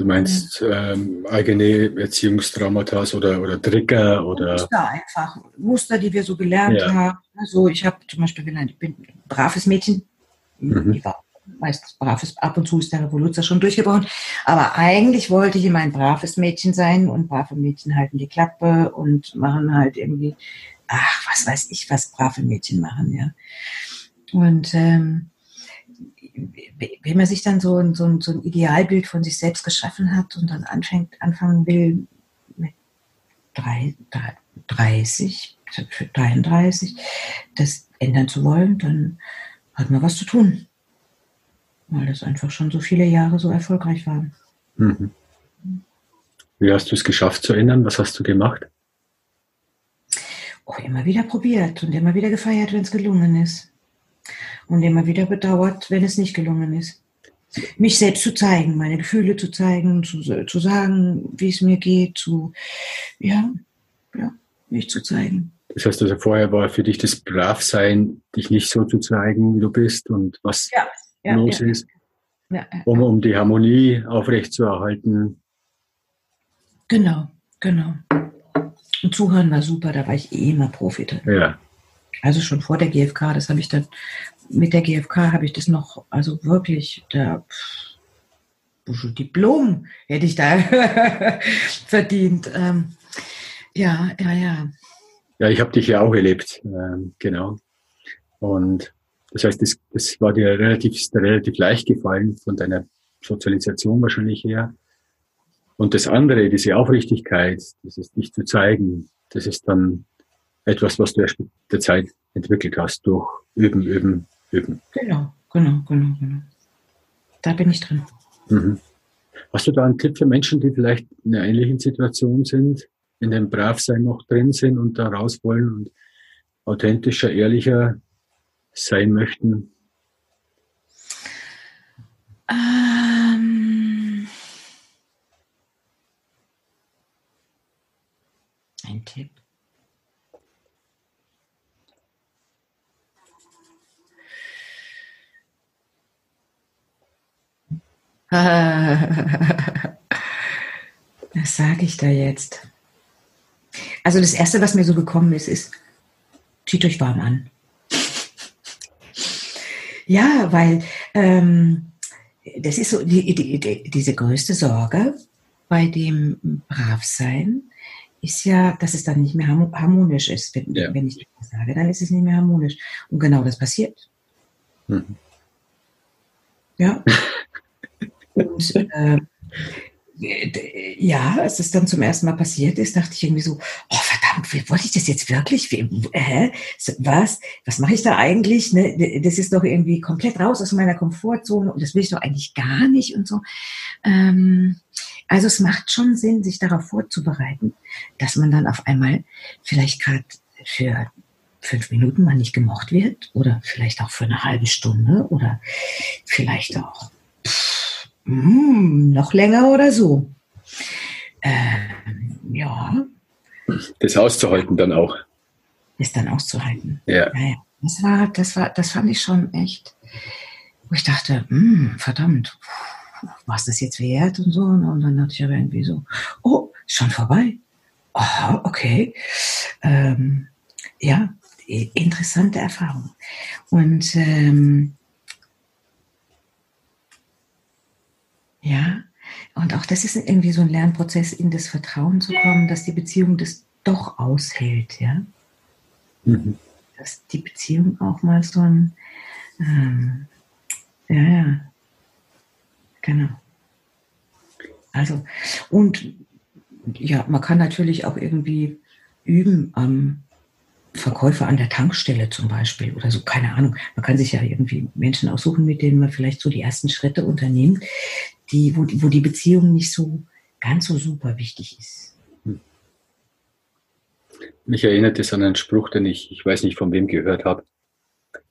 Du meinst ja. ähm, eigene Erziehungstraumata oder, oder Trigger oder. Muster einfach. Muster, die wir so gelernt ja. haben. Also ich habe zum Beispiel gelernt, ich bin ein braves Mädchen. Mhm. Ich war meist braves, ab und zu ist der Revoluzer schon durchgebrochen. Aber eigentlich wollte ich immer ein braves Mädchen sein und brave Mädchen halten die Klappe und machen halt irgendwie, ach, was weiß ich, was brave Mädchen machen, ja. Und ähm, wenn man sich dann so, so, so ein Idealbild von sich selbst geschaffen hat und dann anfängt, anfangen will mit drei, 30, 33, das ändern zu wollen, dann hat man was zu tun weil das einfach schon so viele Jahre so erfolgreich war. Mhm. Wie hast du es geschafft zu ändern? Was hast du gemacht? Oh, immer wieder probiert und immer wieder gefeiert, wenn es gelungen ist. Und immer wieder bedauert, wenn es nicht gelungen ist. Mich selbst zu zeigen, meine Gefühle zu zeigen, zu, zu sagen, wie es mir geht, zu, ja, ja, mich zu zeigen. Das heißt also, vorher war für dich das Bravsein, dich nicht so zu zeigen, wie du bist und was ja ja, los ja. ist, um, um die Harmonie aufrechtzuerhalten. Genau, genau. Und Zuhören war super, da war ich eh immer Profi drin. Ja. Also schon vor der GfK, das habe ich dann, mit der GfK habe ich das noch, also wirklich, da, Diplom hätte ich da verdient. Ähm, ja, ja, ja. Ja, ich habe dich ja auch erlebt, ähm, genau. Und das heißt, das, das war dir relativ, relativ leicht gefallen von deiner Sozialisation wahrscheinlich her. Und das andere, diese Aufrichtigkeit, dieses dich zu zeigen, das ist dann etwas, was du erst mit der Zeit entwickelt hast durch Üben, Üben, Üben. Genau, genau, genau, genau. Da bin ich drin. Mhm. Hast du da einen Tipp für Menschen, die vielleicht in einer ähnlichen Situation sind, in dem Bravsein noch drin sind und da raus wollen und authentischer, ehrlicher sein möchten? Ähm, ein Tipp. Was sage ich da jetzt? Also das Erste, was mir so gekommen ist, ist, zieht euch warm an. Ja, weil ähm, das ist so die, die, die, diese größte Sorge bei dem Bravsein ist ja, dass es dann nicht mehr harmonisch ist. Wenn, ja. wenn ich das sage, dann ist es nicht mehr harmonisch. Und genau das passiert. Mhm. Ja. Und äh, ja, als es dann zum ersten Mal passiert ist, dachte ich irgendwie so, oh verdammt, wie, wollte ich das jetzt wirklich? Wie, hä? Was? Was mache ich da eigentlich? Ne? Das ist doch irgendwie komplett raus aus meiner Komfortzone und das will ich doch eigentlich gar nicht und so. Ähm, also es macht schon Sinn, sich darauf vorzubereiten, dass man dann auf einmal vielleicht gerade für fünf Minuten mal nicht gemocht wird oder vielleicht auch für eine halbe Stunde oder vielleicht auch hm, noch länger oder so. Ähm, ja. Das auszuhalten dann auch. Ist dann auszuhalten. Ja. ja, Das war, das war, das fand ich schon echt, wo ich dachte, hm, verdammt, was das jetzt wert und so. Und dann dachte ich aber irgendwie so, oh, schon vorbei. Oh, okay. Ähm, ja, interessante Erfahrung. Und ähm, Ja, und auch das ist irgendwie so ein Lernprozess, in das Vertrauen zu kommen, dass die Beziehung das doch aushält, ja. Mhm. Dass die Beziehung auch mal so ein, ähm, ja, ja, genau. Also, und ja, man kann natürlich auch irgendwie üben am Verkäufer an der Tankstelle zum Beispiel oder so, keine Ahnung. Man kann sich ja irgendwie Menschen aussuchen, mit denen man vielleicht so die ersten Schritte unternimmt, die, wo, wo die Beziehung nicht so ganz so super wichtig ist. Mich erinnert es an einen Spruch, den ich, ich weiß nicht von wem gehört habe.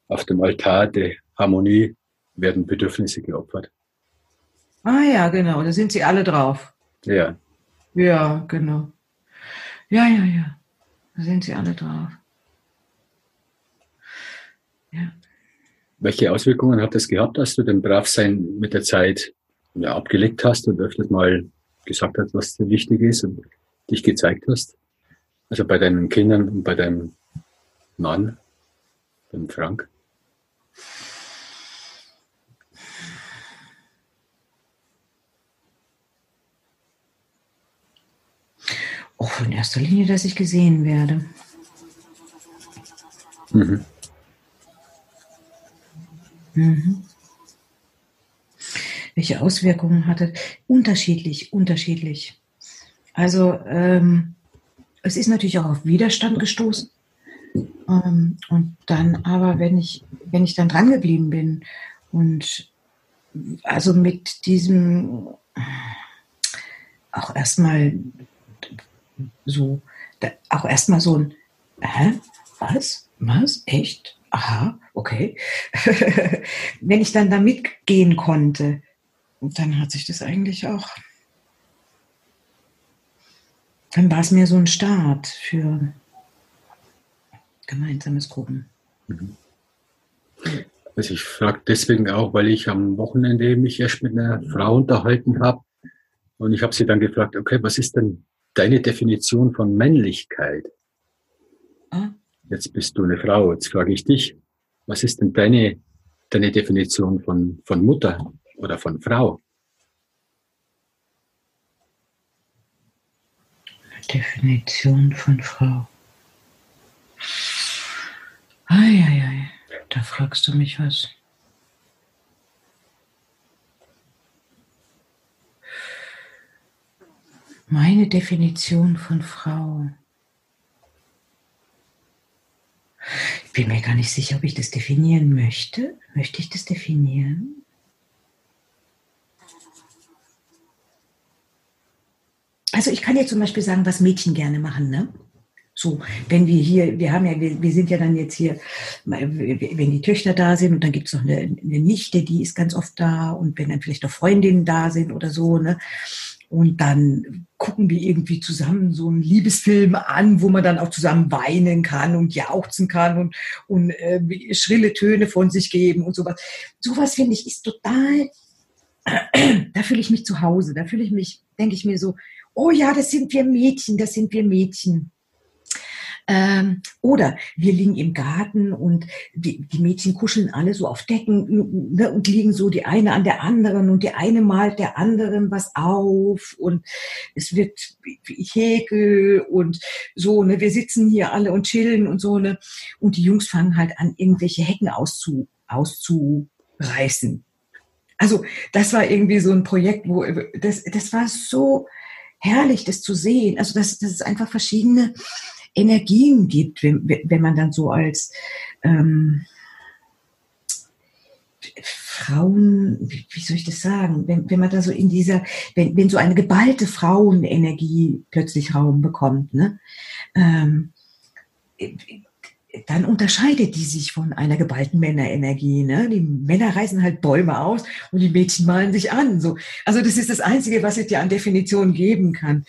Auf dem Altar der Harmonie werden Bedürfnisse geopfert. Ah ja, genau, da sind sie alle drauf. Ja. Ja, genau. Ja, ja, ja. Da sind sie alle drauf. Ja. Welche Auswirkungen hat das gehabt, dass du den Bravsein mit der Zeit ja, abgelegt hast und öfters mal gesagt hast, was dir wichtig ist und dich gezeigt hast? Also bei deinen Kindern und bei deinem Mann, dem Frank? Auch in erster Linie, dass ich gesehen werde. Mhm. Mhm. Welche Auswirkungen hatte? Unterschiedlich, unterschiedlich. Also ähm, es ist natürlich auch auf Widerstand gestoßen. Ähm, und dann aber, wenn ich, wenn ich dann dran geblieben bin und also mit diesem auch erstmal so, auch erstmal so ein, hä, was, was, echt, aha, okay. Wenn ich dann da mitgehen konnte, dann hat sich das eigentlich auch, dann war es mir so ein Start für gemeinsames Gucken. Mhm. Also ich frage deswegen auch, weil ich am Wochenende mich erst mit einer Frau unterhalten habe und ich habe sie dann gefragt, okay, was ist denn deine Definition von Männlichkeit? Ah. Jetzt bist du eine Frau. Jetzt frage ich dich, was ist denn deine, deine Definition von, von Mutter oder von Frau? Definition von Frau. Eieiei, da fragst du mich was. Meine Definition von Frau. Ich bin mir gar nicht sicher, ob ich das definieren möchte. Möchte ich das definieren? Also ich kann jetzt zum Beispiel sagen, was Mädchen gerne machen, ne? So, wenn wir hier, wir haben ja, wir, wir sind ja dann jetzt hier, wenn die Töchter da sind und dann gibt es noch eine, eine Nichte, die ist ganz oft da und wenn dann vielleicht noch Freundinnen da sind oder so, ne? Und dann gucken wir irgendwie zusammen so einen Liebesfilm an, wo man dann auch zusammen weinen kann und jauchzen kann und, und äh, schrille Töne von sich geben und sowas. Sowas finde ich ist total, da fühle ich mich zu Hause, da fühle ich mich, denke ich mir so, oh ja, das sind wir Mädchen, das sind wir Mädchen. Ähm, oder wir liegen im Garten und die, die Mädchen kuscheln alle so auf Decken ne, und liegen so die eine an der anderen und die eine malt der anderen was auf und es wird Häkel und so, ne, wir sitzen hier alle und chillen und so, ne, und die Jungs fangen halt an, irgendwelche Hecken auszu, auszureißen. Also das war irgendwie so ein Projekt, wo das, das war so herrlich, das zu sehen. Also das, das ist einfach verschiedene Energien gibt, wenn, wenn man dann so als ähm, Frauen, wie, soll ich das sagen, wenn, wenn man da so in dieser, wenn, wenn so eine geballte Frauenenergie plötzlich Raum bekommt, ne? Ähm, dann unterscheidet die sich von einer geballten Männerenergie. Ne? Die Männer reißen halt Bäume aus und die Mädchen malen sich an. So. Also das ist das Einzige, was es dir an Definition geben kann.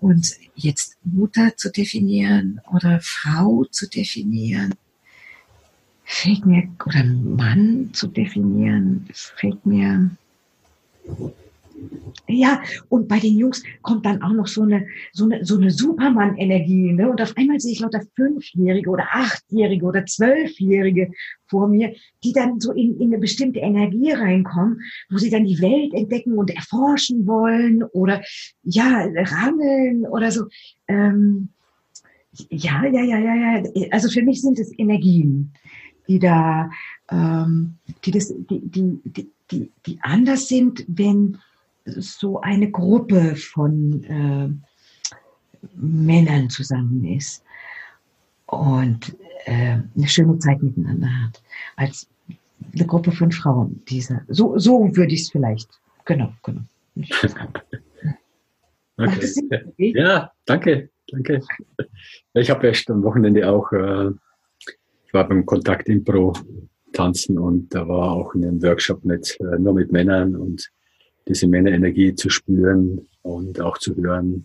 Und jetzt Mutter zu definieren oder Frau zu definieren, fällt mir, oder Mann zu definieren, fällt mir ja, und bei den Jungs kommt dann auch noch so eine, so eine, so eine Superman-Energie, ne? Und auf einmal sehe ich lauter Fünfjährige oder Achtjährige oder Zwölfjährige vor mir, die dann so in, in eine bestimmte Energie reinkommen, wo sie dann die Welt entdecken und erforschen wollen oder, ja, rangeln oder so. Ähm, ja, ja, ja, ja, ja. Also für mich sind es Energien, die da, ähm, die das, die, die, die, die, die anders sind, wenn so eine Gruppe von äh, Männern zusammen ist. und äh, eine schöne Zeit miteinander hat. Als eine Gruppe von Frauen. Diese. So, so würde ich es vielleicht. Genau, genau. okay. Ja, danke, danke. Ich habe erst am Wochenende auch, äh, ich war beim Kontakt Impro tanzen und da war auch ein Workshop mit, äh, nur mit Männern und diese Männerenergie zu spüren und auch zu hören,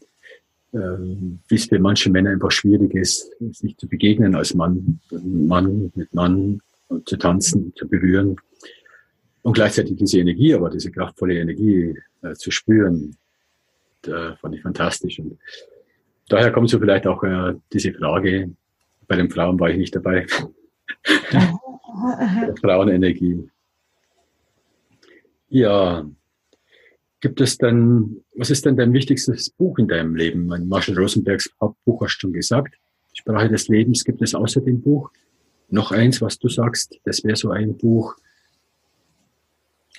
äh, wie es für manche Männer einfach schwierig ist, sich zu begegnen als Mann, Mann mit Mann und zu tanzen, zu berühren und gleichzeitig diese Energie, aber diese kraftvolle Energie äh, zu spüren, da fand ich fantastisch. Und daher kommt so vielleicht auch äh, diese Frage, bei den Frauen war ich nicht dabei. Frauenenergie. Ja, gibt es denn, was ist denn dein wichtigstes Buch in deinem Leben? Mein Marshall Rosenbergs Hauptbuch hast du schon gesagt. Sprache des Lebens gibt es außer dem Buch. Noch eins, was du sagst, das wäre so ein Buch.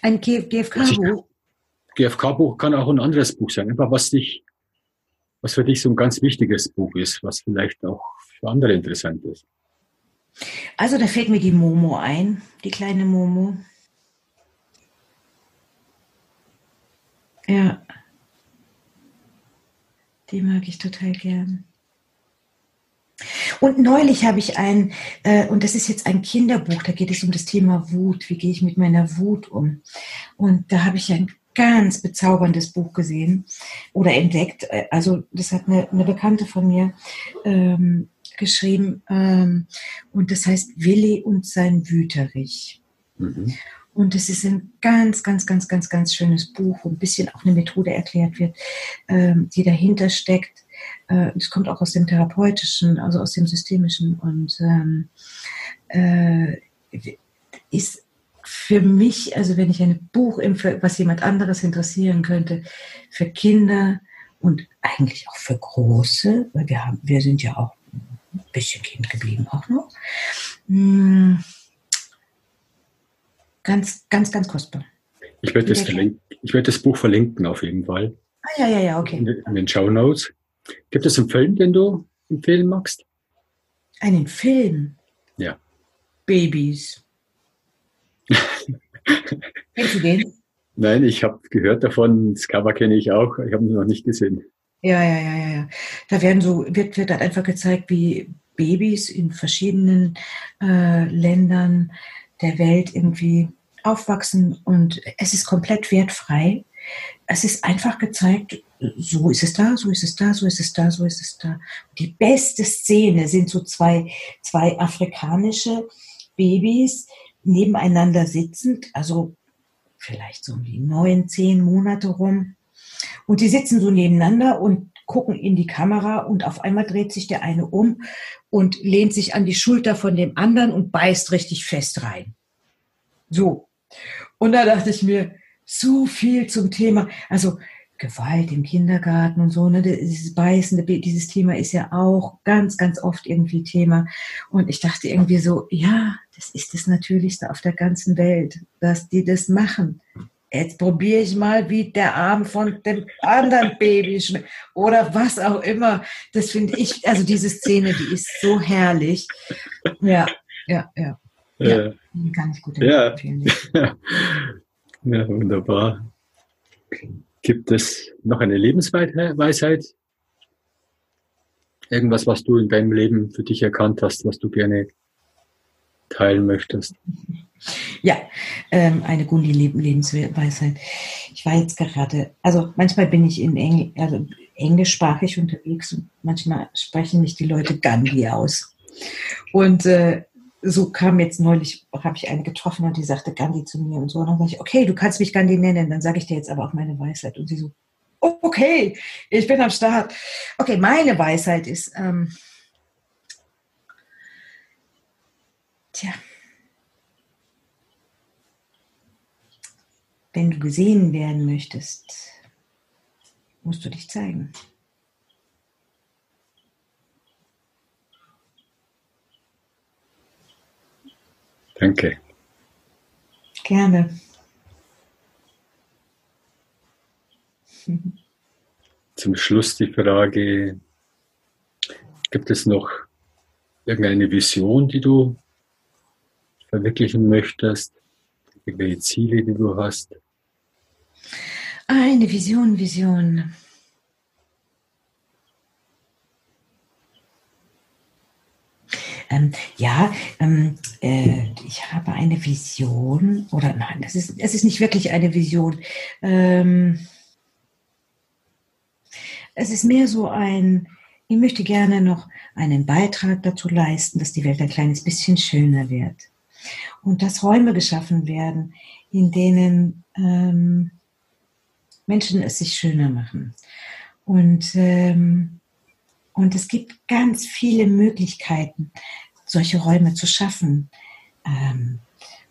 Ein GFK-Buch? GFK-Buch kann auch ein anderes Buch sein. Einfach was dich, was für dich so ein ganz wichtiges Buch ist, was vielleicht auch für andere interessant ist. Also da fällt mir die Momo ein, die kleine Momo. Ja. Die mag ich total gern. Und neulich habe ich ein, äh, und das ist jetzt ein Kinderbuch, da geht es um das Thema Wut. Wie gehe ich mit meiner Wut um? Und da habe ich ein ganz bezauberndes Buch gesehen oder entdeckt. Äh, also das hat eine, eine Bekannte von mir ähm, geschrieben ähm, und das heißt Willi und sein Wüterich. Mhm. Und es ist ein ganz, ganz, ganz, ganz, ganz schönes Buch, wo ein bisschen auch eine Methode erklärt wird, ähm, die dahinter steckt äh, das kommt auch aus dem Therapeutischen, also aus dem Systemischen und ähm, äh, ist für mich, also wenn ich ein Buch, was jemand anderes interessieren könnte, für Kinder und eigentlich auch für Große, weil wir haben, wir sind ja auch ein bisschen Kind geblieben auch noch. Ganz, ganz, ganz kostbar. Ich werde das, ich werde das Buch verlinken auf jeden Fall. Ah, ja, ja, ja, okay. In, in den Show Notes. Gibt es einen Film, den du empfehlen magst? Einen Film? Ja. Babys. Kennst du den? Nein, ich habe gehört davon, das Cover kenne ich auch, ich habe ihn noch nicht gesehen. Ja, ja, ja, ja, ja. Da werden so, wird, wird halt einfach gezeigt, wie Babys in verschiedenen äh, Ländern der Welt irgendwie aufwachsen und es ist komplett wertfrei. Es ist einfach gezeigt, so ist es da, so ist es da, so ist es da, so ist es da. Die beste Szene sind so zwei, zwei afrikanische Babys nebeneinander sitzend, also vielleicht so um die neun, zehn Monate rum. Und die sitzen so nebeneinander und gucken in die Kamera und auf einmal dreht sich der eine um und lehnt sich an die Schulter von dem anderen und beißt richtig fest rein. So. Und da dachte ich mir, so viel zum Thema. Also Gewalt im Kindergarten und so, ne, dieses beißende, dieses Thema ist ja auch ganz, ganz oft irgendwie Thema. Und ich dachte irgendwie so, ja, das ist das Natürlichste auf der ganzen Welt, dass die das machen. Jetzt probiere ich mal, wie der Arm von dem anderen Baby oder was auch immer. Das finde ich, also diese Szene, die ist so herrlich. Ja, ja, ja. Ja, ja. kann ich gut. Ja. ja, wunderbar. Gibt es noch eine Lebensweisheit? Irgendwas, was du in deinem Leben für dich erkannt hast, was du gerne teilen möchtest? Ja, ähm, eine gute Lebensweisheit. Ich war jetzt gerade, also manchmal bin ich in Engl also englischsprachig unterwegs und manchmal sprechen mich die Leute Gandhi aus. Und äh, so kam jetzt neulich, habe ich eine getroffen und die sagte Gandhi zu mir und so. Und dann sage ich, okay, du kannst mich Gandhi nennen, dann sage ich dir jetzt aber auch meine Weisheit. Und sie so, okay, ich bin am Start. Okay, meine Weisheit ist, ähm, tja, wenn du gesehen werden möchtest, musst du dich zeigen. Danke. Gerne. Zum Schluss die Frage, gibt es noch irgendeine Vision, die du verwirklichen möchtest? Irgendwelche Ziele, die du hast? Eine Vision, Vision. Ähm, ja, ähm, äh, ich habe eine Vision, oder nein, das ist, es ist nicht wirklich eine Vision. Ähm, es ist mehr so ein, ich möchte gerne noch einen Beitrag dazu leisten, dass die Welt ein kleines bisschen schöner wird. Und dass Räume geschaffen werden, in denen ähm, Menschen es sich schöner machen. Und ähm, und es gibt ganz viele Möglichkeiten, solche Räume zu schaffen. Ähm,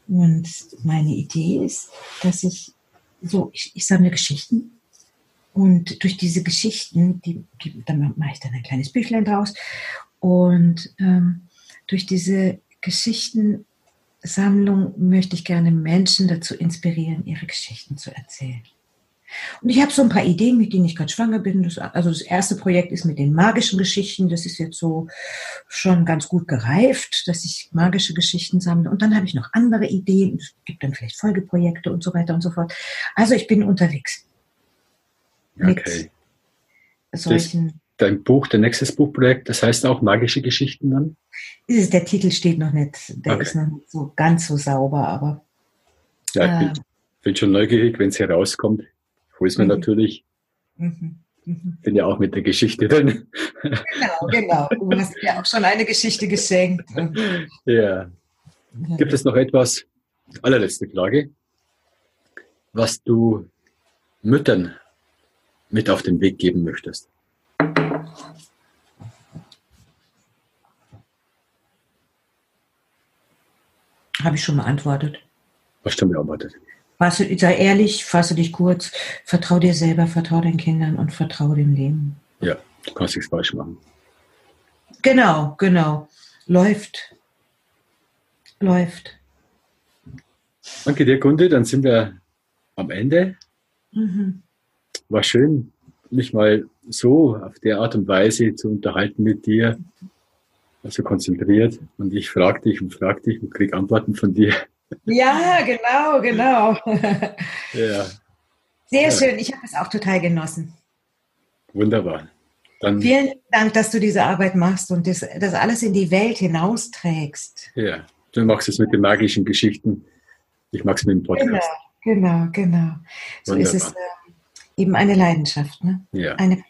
und meine Idee ist, dass ich so, ich, ich sammle Geschichten und durch diese Geschichten, die, die, dann mache ich dann ein kleines Büchlein draus und ähm, durch diese Geschichtensammlung möchte ich gerne Menschen dazu inspirieren, ihre Geschichten zu erzählen. Und ich habe so ein paar Ideen, mit denen ich gerade schwanger bin. Das, also das erste Projekt ist mit den magischen Geschichten. Das ist jetzt so schon ganz gut gereift, dass ich magische Geschichten sammle. Und dann habe ich noch andere Ideen. Es gibt dann vielleicht Folgeprojekte und so weiter und so fort. Also ich bin unterwegs. Okay. solchen. dein Buch, dein nächstes Buchprojekt, das heißt auch magische Geschichten dann? Ist, der Titel steht noch nicht, der okay. ist noch nicht so ganz so sauber, aber. Ja, ich bin, äh, bin schon neugierig, wenn es herauskommt hole es mir mhm. natürlich. Mhm. Mhm. Bin ja auch mit der Geschichte drin. Genau, genau. Du hast ja auch schon eine Geschichte geschenkt. Ja. Gibt es noch etwas, allerletzte Frage, was du Müttern mit auf den Weg geben möchtest? Habe ich schon beantwortet. Hast du schon beantwortet? Fasse, sei ehrlich, fasse dich kurz, vertrau dir selber, vertrau deinen Kindern und vertrau dem Leben. Ja, du kannst nichts falsch machen. Genau, genau. Läuft. Läuft. Danke dir, Kunde. Dann sind wir am Ende. Mhm. War schön, mich mal so auf der Art und Weise zu unterhalten mit dir. Also konzentriert. Und ich frage dich und frage dich und kriege Antworten von dir. Ja, genau, genau. Ja. Sehr ja. schön. Ich habe es auch total genossen. Wunderbar. Dann Vielen Dank, dass du diese Arbeit machst und das, das alles in die Welt hinausträgst. Ja, du machst es mit den magischen Geschichten. Ich mag es mit dem Podcast. Genau, genau, genau. So Wunderbar. ist es äh, eben eine Leidenschaft. Ne? Ja. Eine,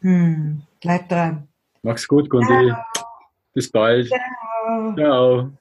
hm, bleib dran. Mach's gut, Gundi. Bis bald. Ciao. Ciao.